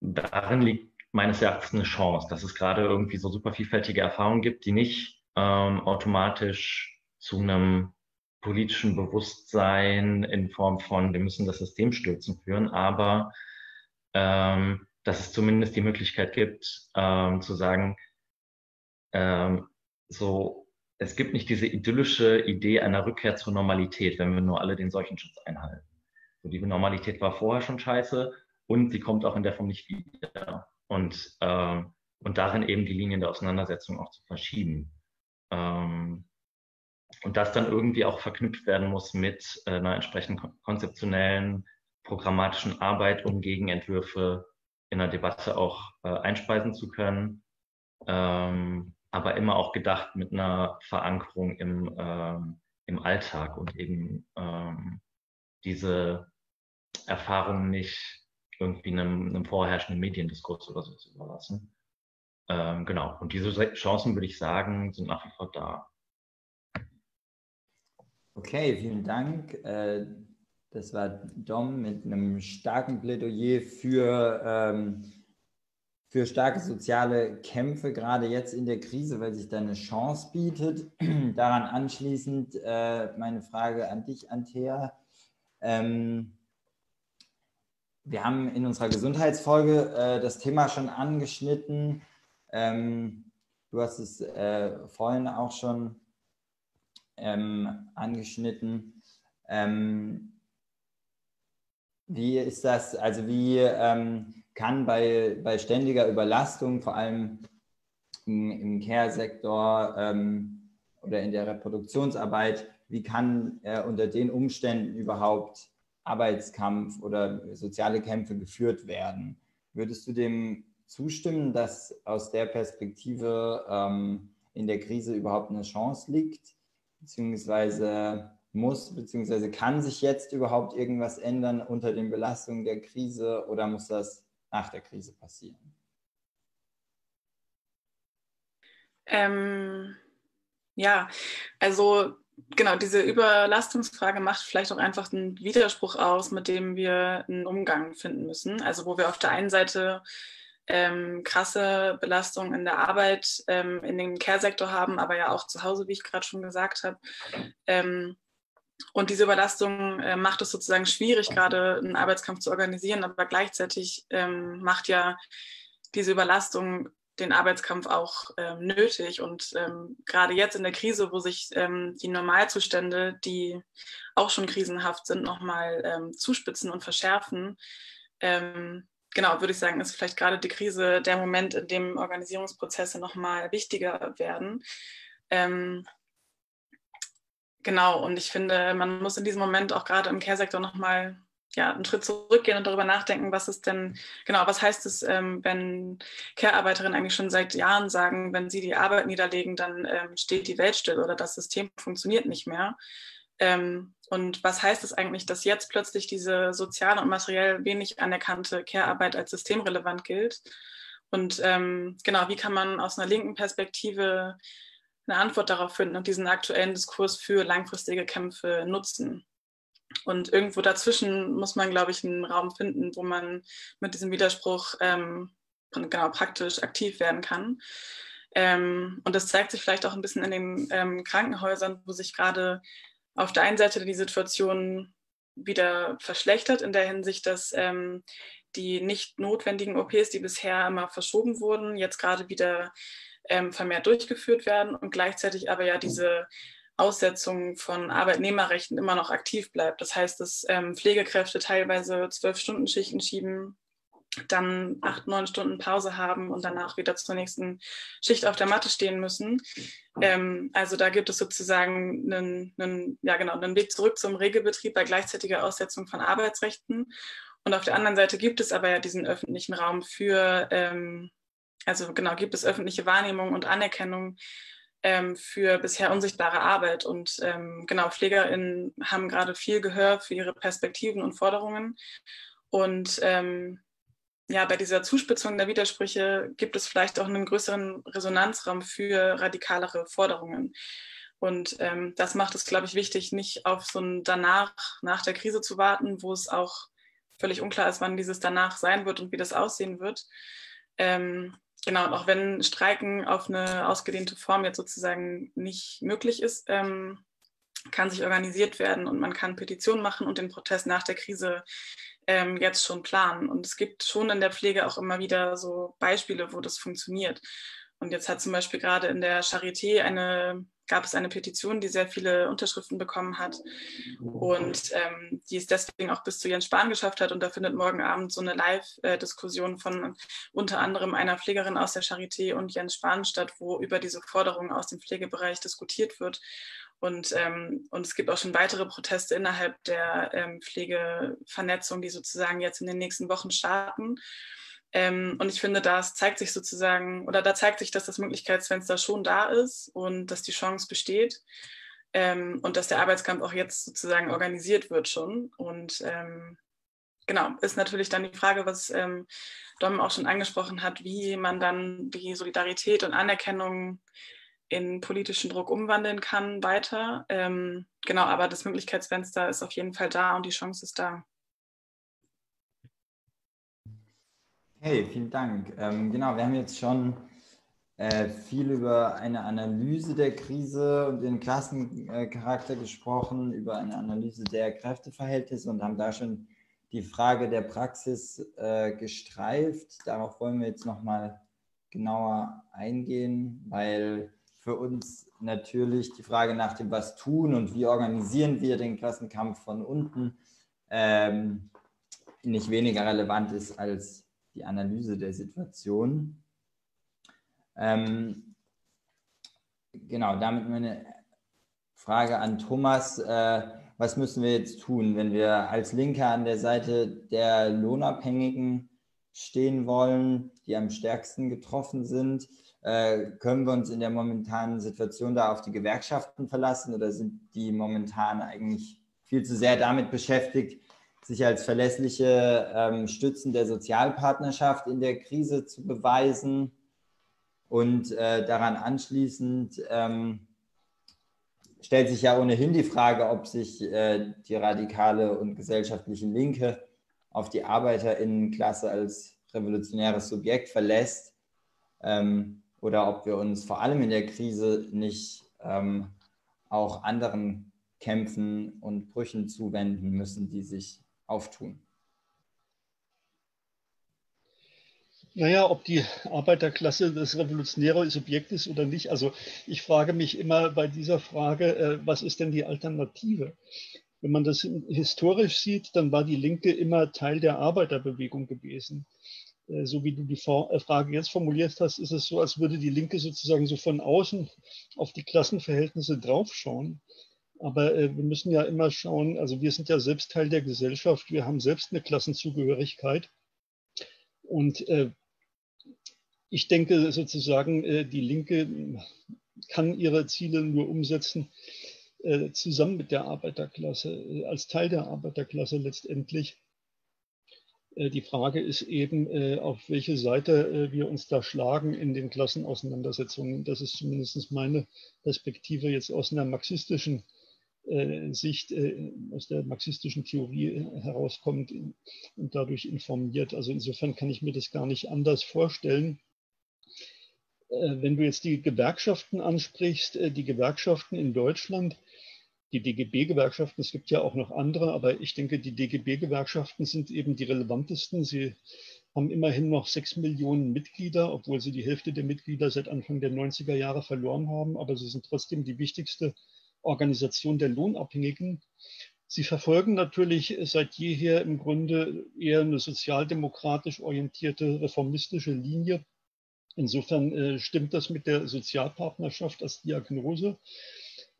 darin liegt meines Erachtens eine Chance, dass es gerade irgendwie so super vielfältige Erfahrungen gibt, die nicht ähm, automatisch zu einem politischen Bewusstsein in Form von, wir müssen das System stürzen führen, aber ähm, dass es zumindest die Möglichkeit gibt, ähm, zu sagen, ähm, so, es gibt nicht diese idyllische Idee einer Rückkehr zur Normalität, wenn wir nur alle den Seuchenschutz einhalten. So, die Normalität war vorher schon scheiße und sie kommt auch in der Form nicht wieder. Und, äh, und darin eben die Linien der Auseinandersetzung auch zu verschieben. Ähm, und das dann irgendwie auch verknüpft werden muss mit äh, einer entsprechenden konzeptionellen, programmatischen Arbeit, um Gegenentwürfe in der Debatte auch äh, einspeisen zu können. Ähm, aber immer auch gedacht mit einer Verankerung im, ähm, im Alltag und eben ähm, diese Erfahrung nicht irgendwie einem, einem vorherrschenden Mediendiskurs oder so zu überlassen. Ähm, genau. Und diese Chancen, würde ich sagen, sind nach wie vor da. Okay, vielen Dank. Äh, das war Dom mit einem starken Plädoyer für, ähm, für starke soziale Kämpfe, gerade jetzt in der Krise, weil sich da eine Chance bietet. Daran anschließend äh, meine Frage an dich, Antea. Ähm, wir haben in unserer Gesundheitsfolge äh, das Thema schon angeschnitten. Ähm, du hast es äh, vorhin auch schon ähm, angeschnitten. Ähm, wie ist das, also wie ähm, kann bei, bei ständiger Überlastung, vor allem im, im Care-Sektor ähm, oder in der Reproduktionsarbeit, wie kann äh, unter den Umständen überhaupt Arbeitskampf oder soziale Kämpfe geführt werden. Würdest du dem zustimmen, dass aus der Perspektive ähm, in der Krise überhaupt eine Chance liegt, beziehungsweise muss, beziehungsweise kann sich jetzt überhaupt irgendwas ändern unter den Belastungen der Krise oder muss das nach der Krise passieren? Ähm, ja, also genau, diese Überlastungsfrage macht vielleicht auch einfach einen Widerspruch aus, mit dem wir einen Umgang finden müssen. Also wo wir auf der einen Seite ähm, krasse Belastungen in der Arbeit, ähm, in den Care-Sektor haben, aber ja auch zu Hause, wie ich gerade schon gesagt habe. Ähm, und diese Überlastung äh, macht es sozusagen schwierig, gerade einen Arbeitskampf zu organisieren, aber gleichzeitig ähm, macht ja diese Überlastung den Arbeitskampf auch ähm, nötig. Und ähm, gerade jetzt in der Krise, wo sich ähm, die Normalzustände, die auch schon krisenhaft sind, nochmal ähm, zuspitzen und verschärfen, ähm, genau, würde ich sagen, ist vielleicht gerade die Krise der Moment, in dem Organisierungsprozesse nochmal wichtiger werden. Ähm, genau, und ich finde, man muss in diesem Moment auch gerade im Care-Sektor nochmal ja, einen Schritt zurückgehen und darüber nachdenken, was ist denn, genau, was heißt es, ähm, wenn Care-Arbeiterinnen eigentlich schon seit Jahren sagen, wenn sie die Arbeit niederlegen, dann ähm, steht die Welt still oder das System funktioniert nicht mehr. Ähm, und was heißt es eigentlich, dass jetzt plötzlich diese sozial und materiell wenig anerkannte Care-Arbeit als systemrelevant gilt? Und ähm, genau, wie kann man aus einer linken Perspektive eine Antwort darauf finden und diesen aktuellen Diskurs für langfristige Kämpfe nutzen? Und irgendwo dazwischen muss man, glaube ich, einen Raum finden, wo man mit diesem Widerspruch ähm, genau praktisch aktiv werden kann. Ähm, und das zeigt sich vielleicht auch ein bisschen in den ähm, Krankenhäusern, wo sich gerade auf der einen Seite die Situation wieder verschlechtert, in der Hinsicht, dass ähm, die nicht notwendigen OPs, die bisher immer verschoben wurden, jetzt gerade wieder ähm, vermehrt durchgeführt werden und gleichzeitig aber ja diese Aussetzung von Arbeitnehmerrechten immer noch aktiv bleibt. Das heißt, dass ähm, Pflegekräfte teilweise zwölf Stunden Schichten schieben, dann acht, neun Stunden Pause haben und danach wieder zur nächsten Schicht auf der Matte stehen müssen. Ähm, also da gibt es sozusagen einen, einen, ja genau, einen Weg zurück zum Regelbetrieb bei gleichzeitiger Aussetzung von Arbeitsrechten. Und auf der anderen Seite gibt es aber ja diesen öffentlichen Raum für, ähm, also genau, gibt es öffentliche Wahrnehmung und Anerkennung ähm, für bisher unsichtbare Arbeit. Und ähm, genau, PflegerInnen haben gerade viel Gehör für ihre Perspektiven und Forderungen. Und ähm, ja, bei dieser Zuspitzung der Widersprüche gibt es vielleicht auch einen größeren Resonanzraum für radikalere Forderungen. Und ähm, das macht es, glaube ich, wichtig, nicht auf so ein danach, nach der Krise zu warten, wo es auch völlig unklar ist, wann dieses danach sein wird und wie das aussehen wird. Ähm, genau, und auch wenn Streiken auf eine ausgedehnte Form jetzt sozusagen nicht möglich ist, ähm, kann sich organisiert werden und man kann Petitionen machen und den Protest nach der Krise ähm, jetzt schon planen. Und es gibt schon in der Pflege auch immer wieder so Beispiele, wo das funktioniert. Und jetzt hat zum Beispiel gerade in der Charité eine gab es eine Petition, die sehr viele Unterschriften bekommen hat und ähm, die es deswegen auch bis zu Jens Spahn geschafft hat. Und da findet morgen Abend so eine Live-Diskussion von unter anderem einer Pflegerin aus der Charité und Jens Spahn statt, wo über diese Forderungen aus dem Pflegebereich diskutiert wird. Und, ähm, und es gibt auch schon weitere Proteste innerhalb der ähm, Pflegevernetzung, die sozusagen jetzt in den nächsten Wochen starten. Ähm, und ich finde, das zeigt sich sozusagen, oder da zeigt sich, dass das Möglichkeitsfenster schon da ist und dass die Chance besteht ähm, und dass der Arbeitskampf auch jetzt sozusagen organisiert wird schon. Und ähm, genau, ist natürlich dann die Frage, was ähm, Dom auch schon angesprochen hat, wie man dann die Solidarität und Anerkennung in politischen Druck umwandeln kann weiter. Ähm, genau, aber das Möglichkeitsfenster ist auf jeden Fall da und die Chance ist da. Hey, vielen Dank. Ähm, genau, wir haben jetzt schon äh, viel über eine Analyse der Krise und den Klassencharakter gesprochen, über eine Analyse der Kräfteverhältnisse und haben da schon die Frage der Praxis äh, gestreift. Darauf wollen wir jetzt nochmal genauer eingehen, weil für uns natürlich die Frage nach dem Was tun und wie organisieren wir den Klassenkampf von unten ähm, nicht weniger relevant ist als die Analyse der Situation. Ähm, genau, damit meine Frage an Thomas. Äh, was müssen wir jetzt tun, wenn wir als Linke an der Seite der Lohnabhängigen stehen wollen, die am stärksten getroffen sind? Äh, können wir uns in der momentanen Situation da auf die Gewerkschaften verlassen oder sind die momentan eigentlich viel zu sehr damit beschäftigt, sich als verlässliche ähm, Stützen der Sozialpartnerschaft in der Krise zu beweisen. Und äh, daran anschließend ähm, stellt sich ja ohnehin die Frage, ob sich äh, die radikale und gesellschaftliche Linke auf die Arbeiterinnenklasse als revolutionäres Subjekt verlässt ähm, oder ob wir uns vor allem in der Krise nicht ähm, auch anderen Kämpfen und Brüchen zuwenden müssen, die sich auftun? Naja, ob die Arbeiterklasse das revolutionäre Subjekt ist oder nicht. Also ich frage mich immer bei dieser Frage, äh, was ist denn die Alternative? Wenn man das historisch sieht, dann war die Linke immer Teil der Arbeiterbewegung gewesen. Äh, so wie du die äh, Frage jetzt formuliert hast, ist es so, als würde die Linke sozusagen so von außen auf die Klassenverhältnisse draufschauen. Aber äh, wir müssen ja immer schauen, also wir sind ja selbst Teil der Gesellschaft, wir haben selbst eine Klassenzugehörigkeit. Und äh, ich denke sozusagen, äh, die Linke kann ihre Ziele nur umsetzen, äh, zusammen mit der Arbeiterklasse, als Teil der Arbeiterklasse letztendlich. Äh, die Frage ist eben, äh, auf welche Seite äh, wir uns da schlagen in den Klassenauseinandersetzungen. Das ist zumindest meine Perspektive jetzt aus einer marxistischen Sicht, aus der marxistischen Theorie herauskommt und dadurch informiert. Also insofern kann ich mir das gar nicht anders vorstellen. Wenn du jetzt die Gewerkschaften ansprichst, die Gewerkschaften in Deutschland, die DGB-Gewerkschaften, es gibt ja auch noch andere, aber ich denke, die DGB-Gewerkschaften sind eben die relevantesten. Sie haben immerhin noch sechs Millionen Mitglieder, obwohl sie die Hälfte der Mitglieder seit Anfang der 90er Jahre verloren haben, aber sie sind trotzdem die wichtigste Organisation der Lohnabhängigen. Sie verfolgen natürlich seit jeher im Grunde eher eine sozialdemokratisch orientierte, reformistische Linie. Insofern äh, stimmt das mit der Sozialpartnerschaft als Diagnose.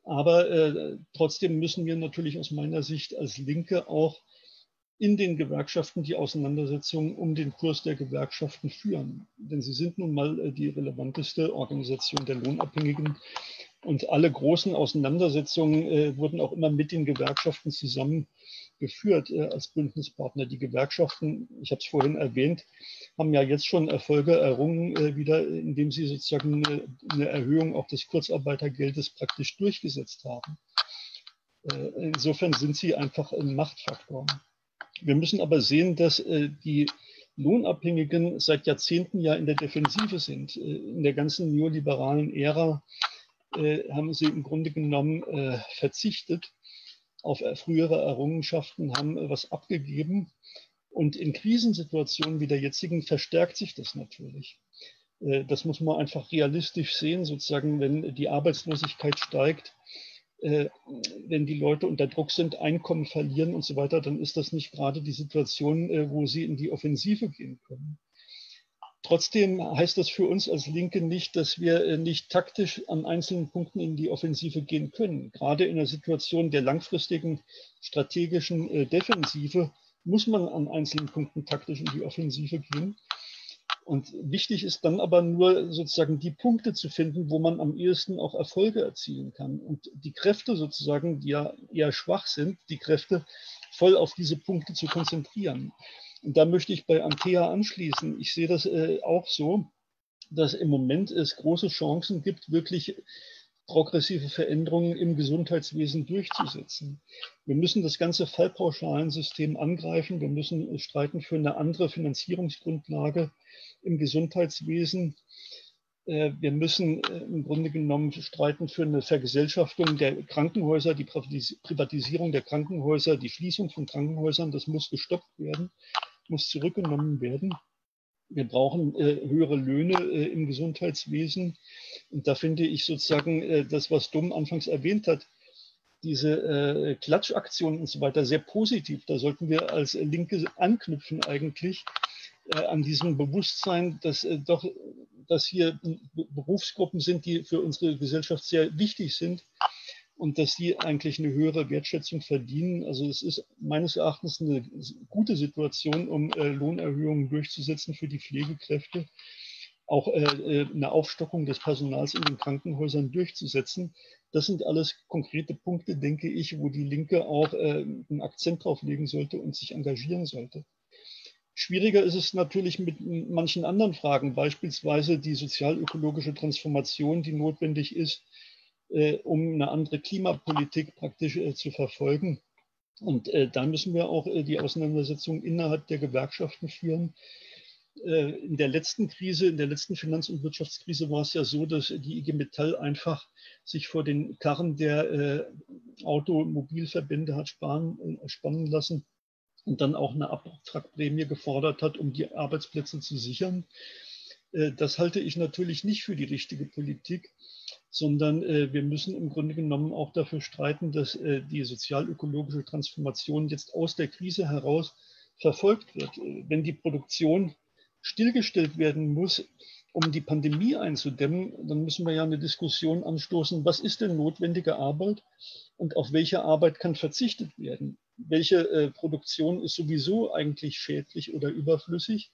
Aber äh, trotzdem müssen wir natürlich aus meiner Sicht als Linke auch in den Gewerkschaften die Auseinandersetzung um den Kurs der Gewerkschaften führen. Denn sie sind nun mal äh, die relevanteste Organisation der Lohnabhängigen. Und alle großen Auseinandersetzungen äh, wurden auch immer mit den Gewerkschaften zusammengeführt äh, als Bündnispartner. Die Gewerkschaften, ich habe es vorhin erwähnt, haben ja jetzt schon Erfolge errungen, äh, wieder, indem sie sozusagen eine, eine, Erhöhung auch des Kurzarbeitergeldes praktisch durchgesetzt haben. Äh, insofern sind sie einfach ein Machtfaktor. Wir müssen aber sehen, dass äh, die Lohnabhängigen seit Jahrzehnten ja in der Defensive sind. Äh, in der ganzen neoliberalen Ära äh, haben sie im Grunde genommen äh, verzichtet auf frühere Errungenschaften, haben was abgegeben und in Krisensituationen wie der jetzigen verstärkt sich das natürlich. Äh, das muss man einfach realistisch sehen, sozusagen, wenn die Arbeitslosigkeit steigt, äh, wenn die Leute unter Druck sind, Einkommen verlieren und so weiter, dann ist das nicht gerade die Situation, äh, wo sie in die Offensive gehen können. Trotzdem heißt das für uns als Linke nicht, dass wir nicht taktisch an einzelnen Punkten in die Offensive gehen können. Gerade in der Situation der langfristigen strategischen Defensive muss man an einzelnen Punkten taktisch in die Offensive gehen. Und wichtig ist dann aber nur sozusagen die Punkte zu finden, wo man am ehesten auch Erfolge erzielen kann. Und die Kräfte sozusagen, die ja eher schwach sind, die Kräfte voll auf diese Punkte zu konzentrieren. Und da möchte ich bei Antea anschließen. Ich sehe das äh, auch so, dass im Moment es große Chancen gibt, wirklich progressive Veränderungen im Gesundheitswesen durchzusetzen. Wir müssen das ganze Fallpauschalensystem angreifen. Wir müssen streiten für eine andere Finanzierungsgrundlage im Gesundheitswesen. Äh, wir müssen äh, im Grunde genommen streiten für eine Vergesellschaftung der Krankenhäuser, die Privatisierung der Krankenhäuser, die Schließung von Krankenhäusern. Das muss gestoppt werden, muss zurückgenommen werden. Wir brauchen äh, höhere Löhne im Gesundheitswesen. Und da finde ich sozusagen das, was Dumm anfangs erwähnt hat, diese Klatschaktionen und so weiter sehr positiv. Da sollten wir als Linke anknüpfen eigentlich an diesem Bewusstsein, dass äh, doch, dass hier Berufsgruppen sind, die für unsere Gesellschaft sehr wichtig sind und dass sie eigentlich eine höhere Wertschätzung verdienen. Also es ist meines Erachtens eine gute Situation, um äh, Lohnerhöhungen durchzusetzen für die Pflegekräfte, auch äh, äh, eine Aufstockung des Personals in den Krankenhäusern durchzusetzen. Das sind alles konkrete Punkte, denke ich, wo die Linke auch äh, einen Akzent drauf legen sollte und sich engagieren sollte. Schwieriger ist es natürlich mit manchen anderen Fragen, beispielsweise die sozialökologische Transformation, die notwendig ist, äh, um eine andere Klimapolitik praktisch äh, zu verfolgen. Und äh, da müssen wir auch äh, die Auseinandersetzung innerhalb der Gewerkschaften führen. Äh, in der letzten Krise, in der letzten Finanz- und Wirtschaftskrise war es ja so, dass die IG Metall einfach sich vor den Karren der äh, Automobilverbände hat sparen, spannen lassen und dann auch eine Abwrackprämie gefordert hat, um die Arbeitsplätze zu sichern. Das halte ich natürlich nicht für die richtige Politik sondern äh, wir müssen im Grunde genommen auch dafür streiten, dass äh, die sozialökologische Transformation jetzt aus der Krise heraus verfolgt wird. Äh, wenn die Produktion stillgestellt werden muss, um die Pandemie einzudämmen, dann müssen wir ja eine Diskussion anstoßen, was ist denn notwendige Arbeit und auf welche Arbeit kann verzichtet werden? Welche äh, Produktion ist sowieso eigentlich schädlich oder überflüssig?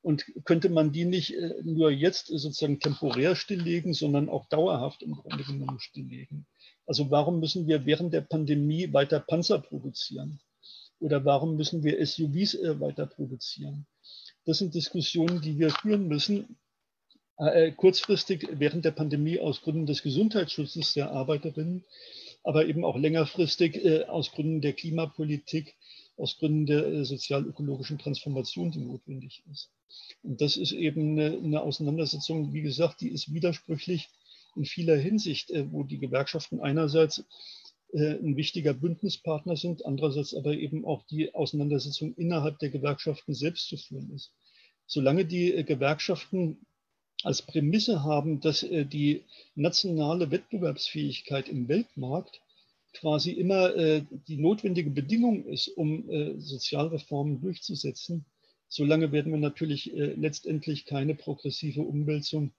Und könnte man die nicht äh, nur jetzt sozusagen temporär stilllegen, sondern auch dauerhaft im Grunde genommen stilllegen? Also warum müssen wir während der Pandemie weiter Panzer produzieren? Oder warum müssen wir SUVs äh, weiter produzieren? Das sind Diskussionen, die wir führen müssen, äh, kurzfristig während der Pandemie aus Gründen des Gesundheitsschutzes der Arbeiterinnen, aber eben auch längerfristig äh, aus Gründen der Klimapolitik, aus Gründen der äh, sozial-ökologischen Transformation, die notwendig ist. Und das ist eben eine, Auseinandersetzung, wie gesagt, die ist widersprüchlich in vieler Hinsicht, äh, wo die Gewerkschaften einerseits ein wichtiger Bündnispartner sind, andererseits aber eben auch die Auseinandersetzung innerhalb der Gewerkschaften selbst zu führen ist. Solange die Gewerkschaften als Prämisse haben, dass die nationale Wettbewerbsfähigkeit im Weltmarkt quasi immer die notwendige Bedingung ist, um Sozialreformen durchzusetzen, solange werden wir natürlich letztendlich keine progressive Umwälzung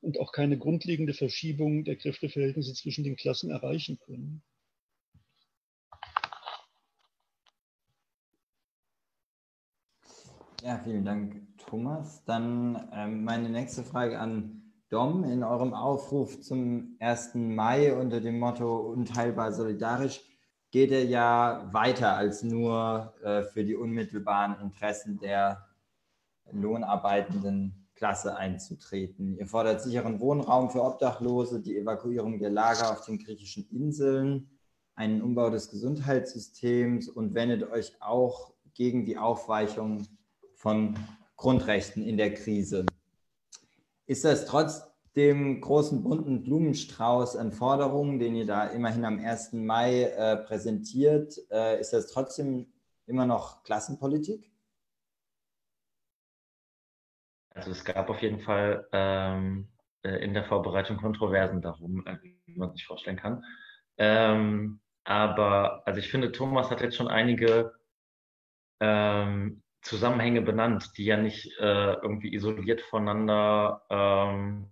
und auch keine grundlegende Verschiebung der Kräfteverhältnisse zwischen den Klassen erreichen können. Ja, vielen Dank, Thomas. Dann ähm, meine nächste Frage an Dom. In eurem Aufruf zum 1. Mai unter dem Motto Unteilbar solidarisch geht er ja weiter als nur äh, für die unmittelbaren Interessen der Lohnarbeitenden Klasse einzutreten. Ihr fordert sicheren Wohnraum für Obdachlose, die Evakuierung der Lager auf den griechischen Inseln, einen Umbau des Gesundheitssystems und wendet euch auch gegen die Aufweichung von Grundrechten in der Krise. Ist das trotz dem großen bunten Blumenstrauß an Forderungen, den ihr da immerhin am 1. Mai äh, präsentiert, äh, ist das trotzdem immer noch Klassenpolitik? Also es gab auf jeden Fall ähm, äh, in der Vorbereitung Kontroversen darum, äh, wie man sich vorstellen kann. Ähm, aber also ich finde, Thomas hat jetzt schon einige ähm, Zusammenhänge benannt, die ja nicht äh, irgendwie isoliert voneinander ähm,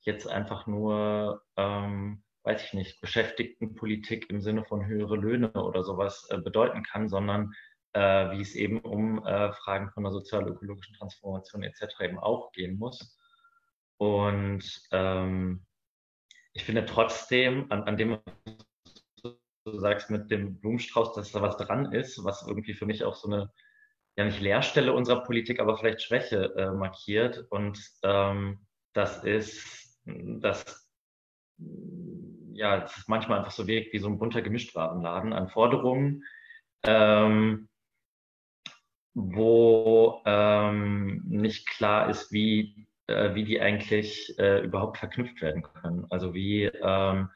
jetzt einfach nur, ähm, weiß ich nicht, Beschäftigtenpolitik im Sinne von höhere Löhne oder sowas äh, bedeuten kann, sondern äh, wie es eben um äh, Fragen von der sozial-ökologischen Transformation etc. eben auch gehen muss. Und ähm, ich finde trotzdem, an, an dem du sagst mit dem Blumenstrauß, dass da was dran ist, was irgendwie für mich auch so eine, ja nicht Leerstelle unserer Politik, aber vielleicht Schwäche äh, markiert. Und ähm, das ist, dass ja, es manchmal einfach so wirkt wie so ein bunter Gemischtwarenladen an Forderungen, ähm, wo ähm, nicht klar ist, wie, äh, wie die eigentlich äh, überhaupt verknüpft werden können. Also wie ähm,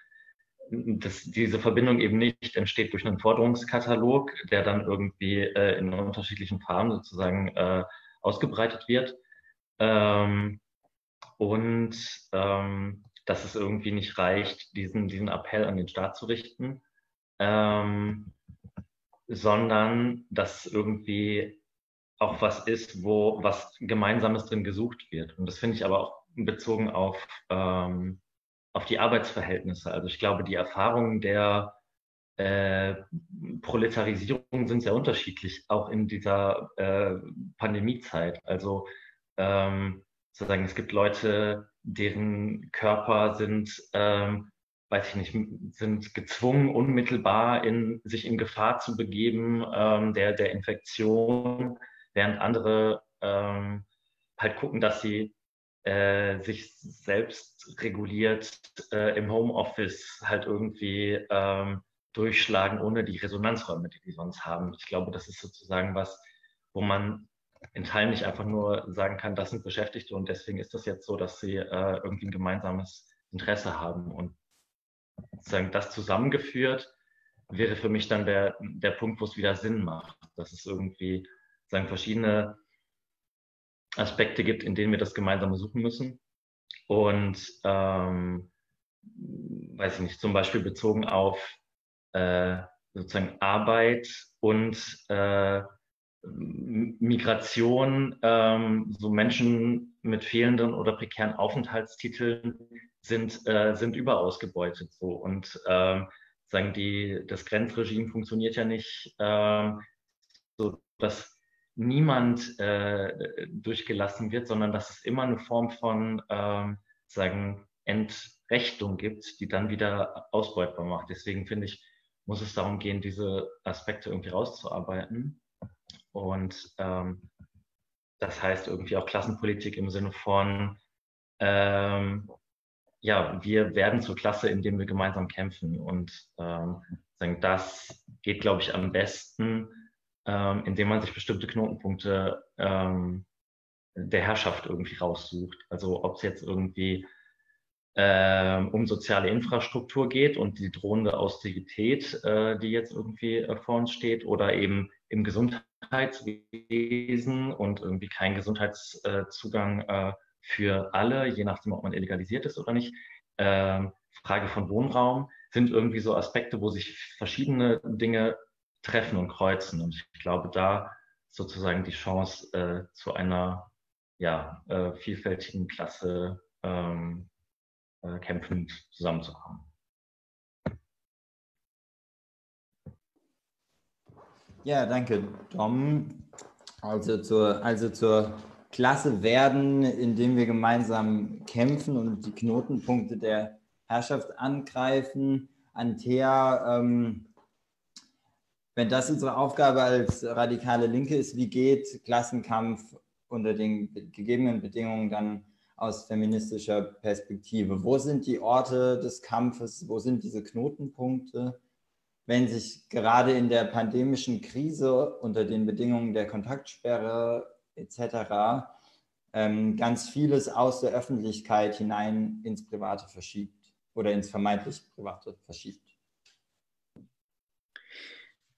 dass diese Verbindung eben nicht entsteht durch einen Forderungskatalog, der dann irgendwie äh, in unterschiedlichen Farben sozusagen äh, ausgebreitet wird. Ähm, und ähm, dass es irgendwie nicht reicht, diesen, diesen Appell an den Staat zu richten, ähm, sondern dass irgendwie auch was ist, wo was Gemeinsames drin gesucht wird. Und das finde ich aber auch bezogen auf, ähm, auf die Arbeitsverhältnisse. Also ich glaube, die Erfahrungen der äh, Proletarisierung sind sehr unterschiedlich, auch in dieser äh, Pandemiezeit. Also ähm, sozusagen, es gibt Leute, deren Körper sind, ähm, weiß ich nicht, sind gezwungen, unmittelbar in, sich in Gefahr zu begeben ähm, der, der Infektion während andere ähm, halt gucken, dass sie äh, sich selbst reguliert äh, im Homeoffice halt irgendwie ähm, durchschlagen, ohne die Resonanzräume, die die sonst haben. Ich glaube, das ist sozusagen was, wo man in Teilen nicht einfach nur sagen kann, das sind Beschäftigte und deswegen ist das jetzt so, dass sie äh, irgendwie ein gemeinsames Interesse haben. Und sozusagen das zusammengeführt wäre für mich dann der, der Punkt, wo es wieder Sinn macht. Das ist irgendwie sagen, verschiedene Aspekte gibt, in denen wir das gemeinsam suchen müssen. Und ähm, weiß ich nicht, zum Beispiel bezogen auf äh, sozusagen Arbeit und äh, Migration, ähm, so Menschen mit fehlenden oder prekären Aufenthaltstiteln sind, äh, sind überausgebeutet. So. Und ähm, sagen die, das Grenzregime funktioniert ja nicht ähm, so, dass niemand äh, durchgelassen wird, sondern dass es immer eine Form von ähm, sagen Entrechtung gibt, die dann wieder ausbeutbar macht. Deswegen finde ich, muss es darum gehen, diese Aspekte irgendwie rauszuarbeiten. Und ähm, das heißt irgendwie auch Klassenpolitik im Sinne von, ähm, ja, wir werden zur Klasse, indem wir gemeinsam kämpfen. Und ähm, das geht, glaube ich, am besten, ähm, indem man sich bestimmte Knotenpunkte ähm, der Herrschaft irgendwie raussucht. Also ob es jetzt irgendwie ähm, um soziale Infrastruktur geht und die drohende Austerität, äh, die jetzt irgendwie äh, vor uns steht, oder eben im Gesundheitswesen und irgendwie kein Gesundheitszugang äh, für alle, je nachdem, ob man illegalisiert ist oder nicht. Ähm, Frage von Wohnraum sind irgendwie so Aspekte, wo sich verschiedene Dinge treffen und kreuzen. Und ich glaube, da sozusagen die Chance äh, zu einer ja, äh, vielfältigen Klasse ähm, äh, kämpfend zusammenzukommen. Ja, danke, Dom. Also zur, also zur Klasse werden, indem wir gemeinsam kämpfen und die Knotenpunkte der Herrschaft angreifen. Antea, ähm, wenn das unsere Aufgabe als radikale Linke ist, wie geht Klassenkampf unter den gegebenen Bedingungen dann aus feministischer Perspektive? Wo sind die Orte des Kampfes? Wo sind diese Knotenpunkte? Wenn sich gerade in der pandemischen Krise unter den Bedingungen der Kontaktsperre etc. Ähm, ganz vieles aus der Öffentlichkeit hinein ins Private verschiebt oder ins vermeintlich Private verschiebt?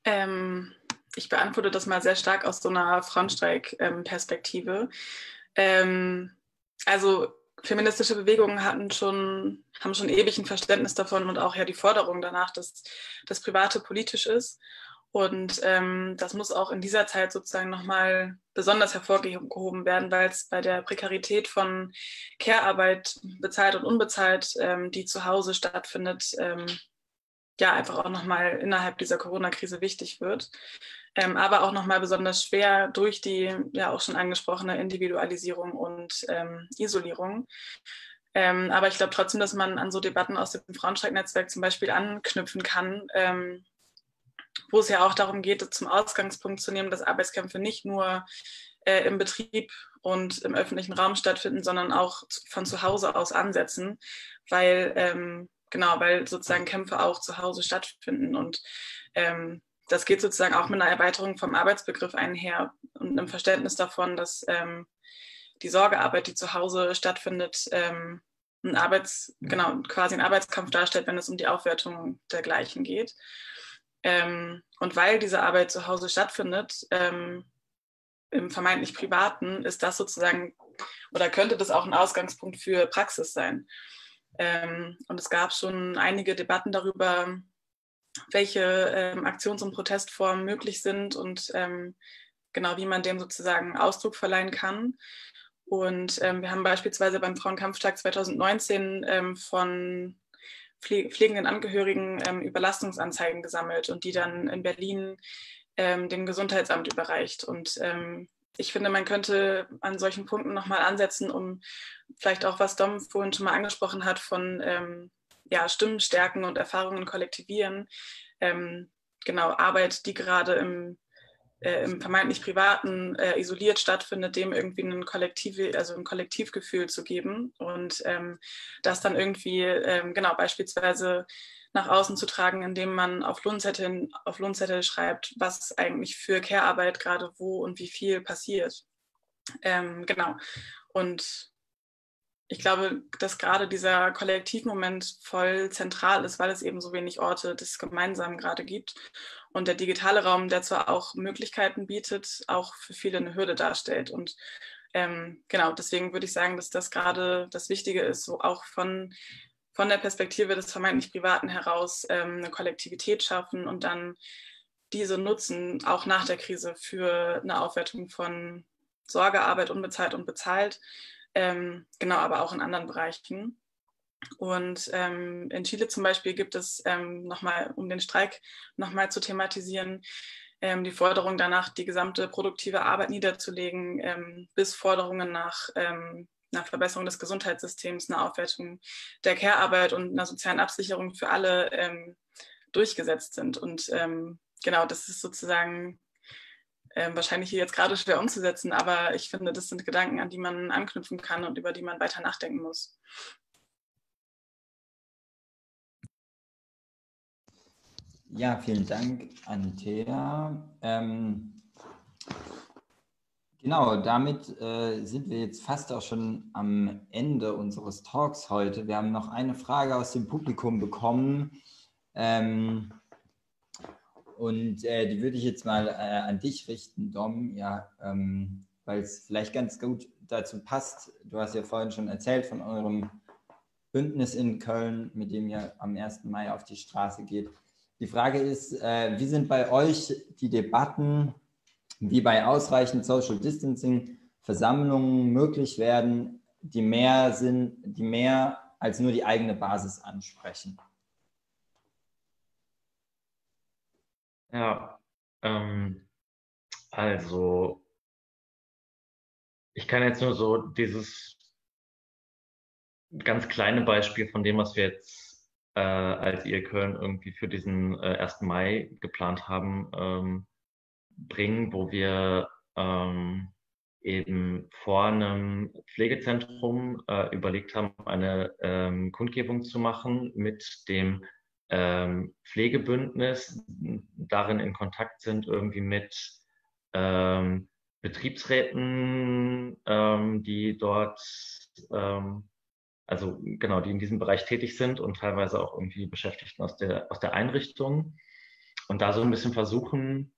Ähm, ich beantworte das mal sehr stark aus so einer Frauenstreik-Perspektive. Ähm, also feministische Bewegungen hatten schon, haben schon ewig ein Verständnis davon und auch ja die Forderung danach, dass das Private politisch ist. Und ähm, das muss auch in dieser Zeit sozusagen nochmal besonders hervorgehoben werden, weil es bei der Prekarität von Care-Arbeit, bezahlt und unbezahlt, ähm, die zu Hause stattfindet, ähm, ja einfach auch nochmal innerhalb dieser Corona-Krise wichtig wird. Ähm, aber auch nochmal besonders schwer durch die ja auch schon angesprochene Individualisierung und ähm, Isolierung. Ähm, aber ich glaube trotzdem, dass man an so Debatten aus dem Frauenstreik-Netzwerk zum Beispiel anknüpfen kann, ähm, wo es ja auch darum geht, zum Ausgangspunkt zu nehmen, dass Arbeitskämpfe nicht nur äh, im Betrieb und im öffentlichen Raum stattfinden, sondern auch von zu Hause aus ansetzen, weil ähm, genau, weil sozusagen Kämpfe auch zu Hause stattfinden und ähm, das geht sozusagen auch mit einer Erweiterung vom Arbeitsbegriff einher und einem Verständnis davon, dass ähm, die Sorgearbeit, die zu Hause stattfindet, ähm, ein Arbeits, genau, quasi ein Arbeitskampf darstellt, wenn es um die Aufwertung dergleichen geht. Ähm, und weil diese Arbeit zu Hause stattfindet, ähm, im vermeintlich Privaten, ist das sozusagen oder könnte das auch ein Ausgangspunkt für Praxis sein. Ähm, und es gab schon einige Debatten darüber, welche ähm, Aktions- und Protestformen möglich sind und ähm, genau wie man dem sozusagen Ausdruck verleihen kann. Und ähm, wir haben beispielsweise beim Frauenkampftag 2019 ähm, von pflegenden Angehörigen ähm, Überlastungsanzeigen gesammelt und die dann in Berlin dem Gesundheitsamt überreicht. Und ähm, ich finde, man könnte an solchen Punkten nochmal ansetzen, um vielleicht auch, was Dom vorhin schon mal angesprochen hat, von ähm, ja, Stimmen stärken und Erfahrungen kollektivieren. Ähm, genau, Arbeit, die gerade im äh, im vermeintlich privaten äh, isoliert stattfindet, dem irgendwie ein, Kollektiv, also ein Kollektivgefühl zu geben und ähm, das dann irgendwie, ähm, genau, beispielsweise nach außen zu tragen, indem man auf Lohnzetteln, auf Lohnzettel schreibt, was eigentlich für Care-Arbeit gerade wo und wie viel passiert. Ähm, genau. Und ich glaube, dass gerade dieser Kollektivmoment voll zentral ist, weil es eben so wenig Orte des Gemeinsamen gerade gibt. Und der digitale Raum, der zwar auch Möglichkeiten bietet, auch für viele eine Hürde darstellt. Und ähm, genau, deswegen würde ich sagen, dass das gerade das Wichtige ist, so auch von, von der Perspektive des vermeintlich Privaten heraus ähm, eine Kollektivität schaffen und dann diese nutzen, auch nach der Krise, für eine Aufwertung von Sorgearbeit, unbezahlt und bezahlt. Ähm, genau, aber auch in anderen Bereichen. Und ähm, in Chile zum Beispiel gibt es ähm, nochmal, um den Streik nochmal zu thematisieren, ähm, die Forderung danach, die gesamte produktive Arbeit niederzulegen, ähm, bis Forderungen nach einer Verbesserung des Gesundheitssystems, einer Aufwertung der Care-Arbeit und einer sozialen Absicherung für alle ähm, durchgesetzt sind. Und genau, das ist sozusagen wahrscheinlich hier jetzt gerade schwer umzusetzen, aber ich finde, das sind Gedanken, an die man anknüpfen kann und über die man weiter nachdenken muss. Ja, vielen Dank, Antea. Ähm, genau, damit äh, sind wir jetzt fast auch schon am Ende unseres Talks heute. Wir haben noch eine Frage aus dem Publikum bekommen. Ähm, und äh, die würde ich jetzt mal äh, an dich richten, Dom, ja, ähm, weil es vielleicht ganz gut dazu passt. Du hast ja vorhin schon erzählt von eurem Bündnis in Köln, mit dem ihr am 1. Mai auf die Straße geht. Die Frage ist, äh, wie sind bei euch die Debatten, wie bei ausreichend Social Distancing Versammlungen möglich werden, die mehr sind, die mehr als nur die eigene Basis ansprechen? Ja, ähm, also ich kann jetzt nur so dieses ganz kleine Beispiel von dem, was wir jetzt äh, als ihr Köln irgendwie für diesen äh, 1. Mai geplant haben, ähm, bringen, wo wir ähm, eben vor einem Pflegezentrum äh, überlegt haben, eine ähm, Kundgebung zu machen mit dem ähm, Pflegebündnis, darin in Kontakt sind irgendwie mit ähm, Betriebsräten, ähm, die dort ähm, also genau, die in diesem Bereich tätig sind und teilweise auch irgendwie Beschäftigten aus der, aus der Einrichtung. Und da so ein bisschen versuchen,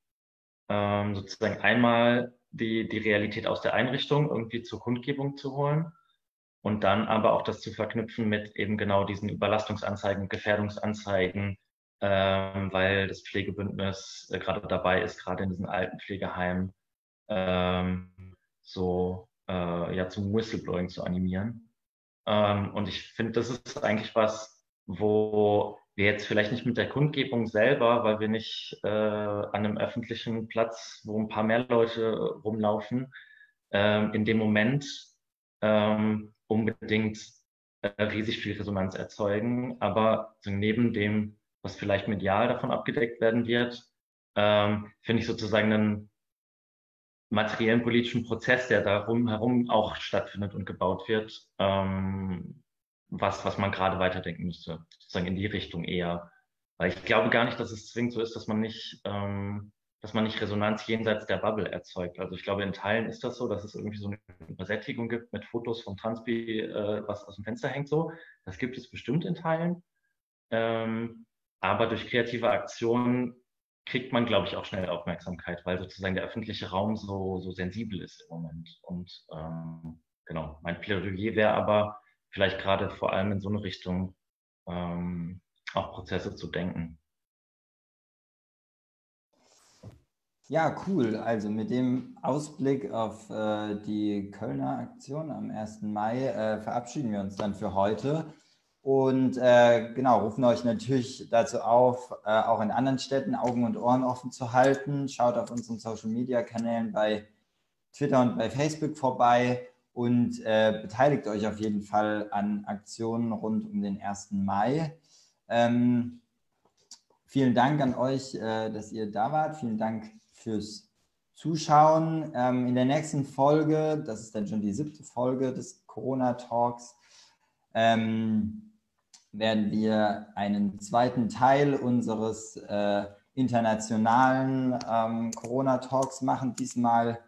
ähm, sozusagen einmal die, die Realität aus der Einrichtung irgendwie zur Kundgebung zu holen und dann aber auch das zu verknüpfen mit eben genau diesen Überlastungsanzeigen, Gefährdungsanzeigen, ähm, weil das Pflegebündnis äh, gerade dabei ist, gerade in diesen alten Pflegeheimen ähm, so äh, ja zum Whistleblowing zu animieren. Ähm, und ich finde, das ist eigentlich was, wo wir jetzt vielleicht nicht mit der Kundgebung selber, weil wir nicht äh, an einem öffentlichen Platz, wo ein paar mehr Leute rumlaufen, äh, in dem Moment ähm, unbedingt äh, riesig viel Resonanz erzeugen. Aber so neben dem, was vielleicht medial davon abgedeckt werden wird, ähm, finde ich sozusagen einen materiellen politischen Prozess, der darum herum auch stattfindet und gebaut wird, ähm, was, was man gerade weiterdenken müsste, sozusagen in die Richtung eher. Weil ich glaube gar nicht, dass es zwingend so ist, dass man nicht, ähm, dass man nicht Resonanz jenseits der Bubble erzeugt. Also ich glaube, in Teilen ist das so, dass es irgendwie so eine Übersättigung gibt mit Fotos vom Transpi, äh, was aus dem Fenster hängt so. Das gibt es bestimmt in Teilen. Ähm, aber durch kreative Aktionen kriegt man, glaube ich, auch schnell Aufmerksamkeit, weil sozusagen der öffentliche Raum so, so sensibel ist im Moment. Und ähm, genau, mein Plädoyer wäre aber vielleicht gerade vor allem in so eine Richtung ähm, auch Prozesse zu denken. Ja, cool. Also mit dem Ausblick auf äh, die Kölner Aktion am 1. Mai äh, verabschieden wir uns dann für heute. Und äh, genau, rufen euch natürlich dazu auf, äh, auch in anderen Städten Augen und Ohren offen zu halten. Schaut auf unseren Social-Media-Kanälen bei Twitter und bei Facebook vorbei und äh, beteiligt euch auf jeden Fall an Aktionen rund um den 1. Mai. Ähm, vielen Dank an euch, äh, dass ihr da wart. Vielen Dank fürs Zuschauen. Ähm, in der nächsten Folge, das ist dann schon die siebte Folge des Corona-Talks, ähm, werden wir einen zweiten Teil unseres äh, internationalen ähm, Corona-Talks machen, diesmal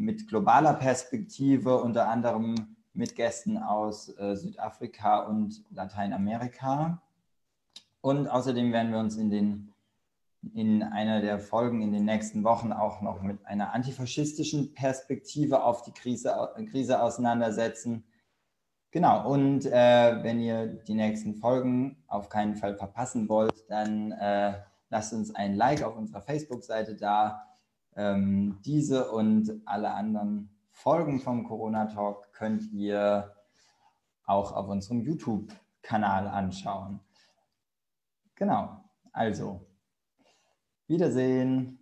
mit globaler Perspektive, unter anderem mit Gästen aus äh, Südafrika und Lateinamerika. Und außerdem werden wir uns in, den, in einer der Folgen in den nächsten Wochen auch noch mit einer antifaschistischen Perspektive auf die Krise, Krise auseinandersetzen Genau, und äh, wenn ihr die nächsten Folgen auf keinen Fall verpassen wollt, dann äh, lasst uns ein Like auf unserer Facebook-Seite da. Ähm, diese und alle anderen Folgen vom Corona Talk könnt ihr auch auf unserem YouTube-Kanal anschauen. Genau, also Wiedersehen.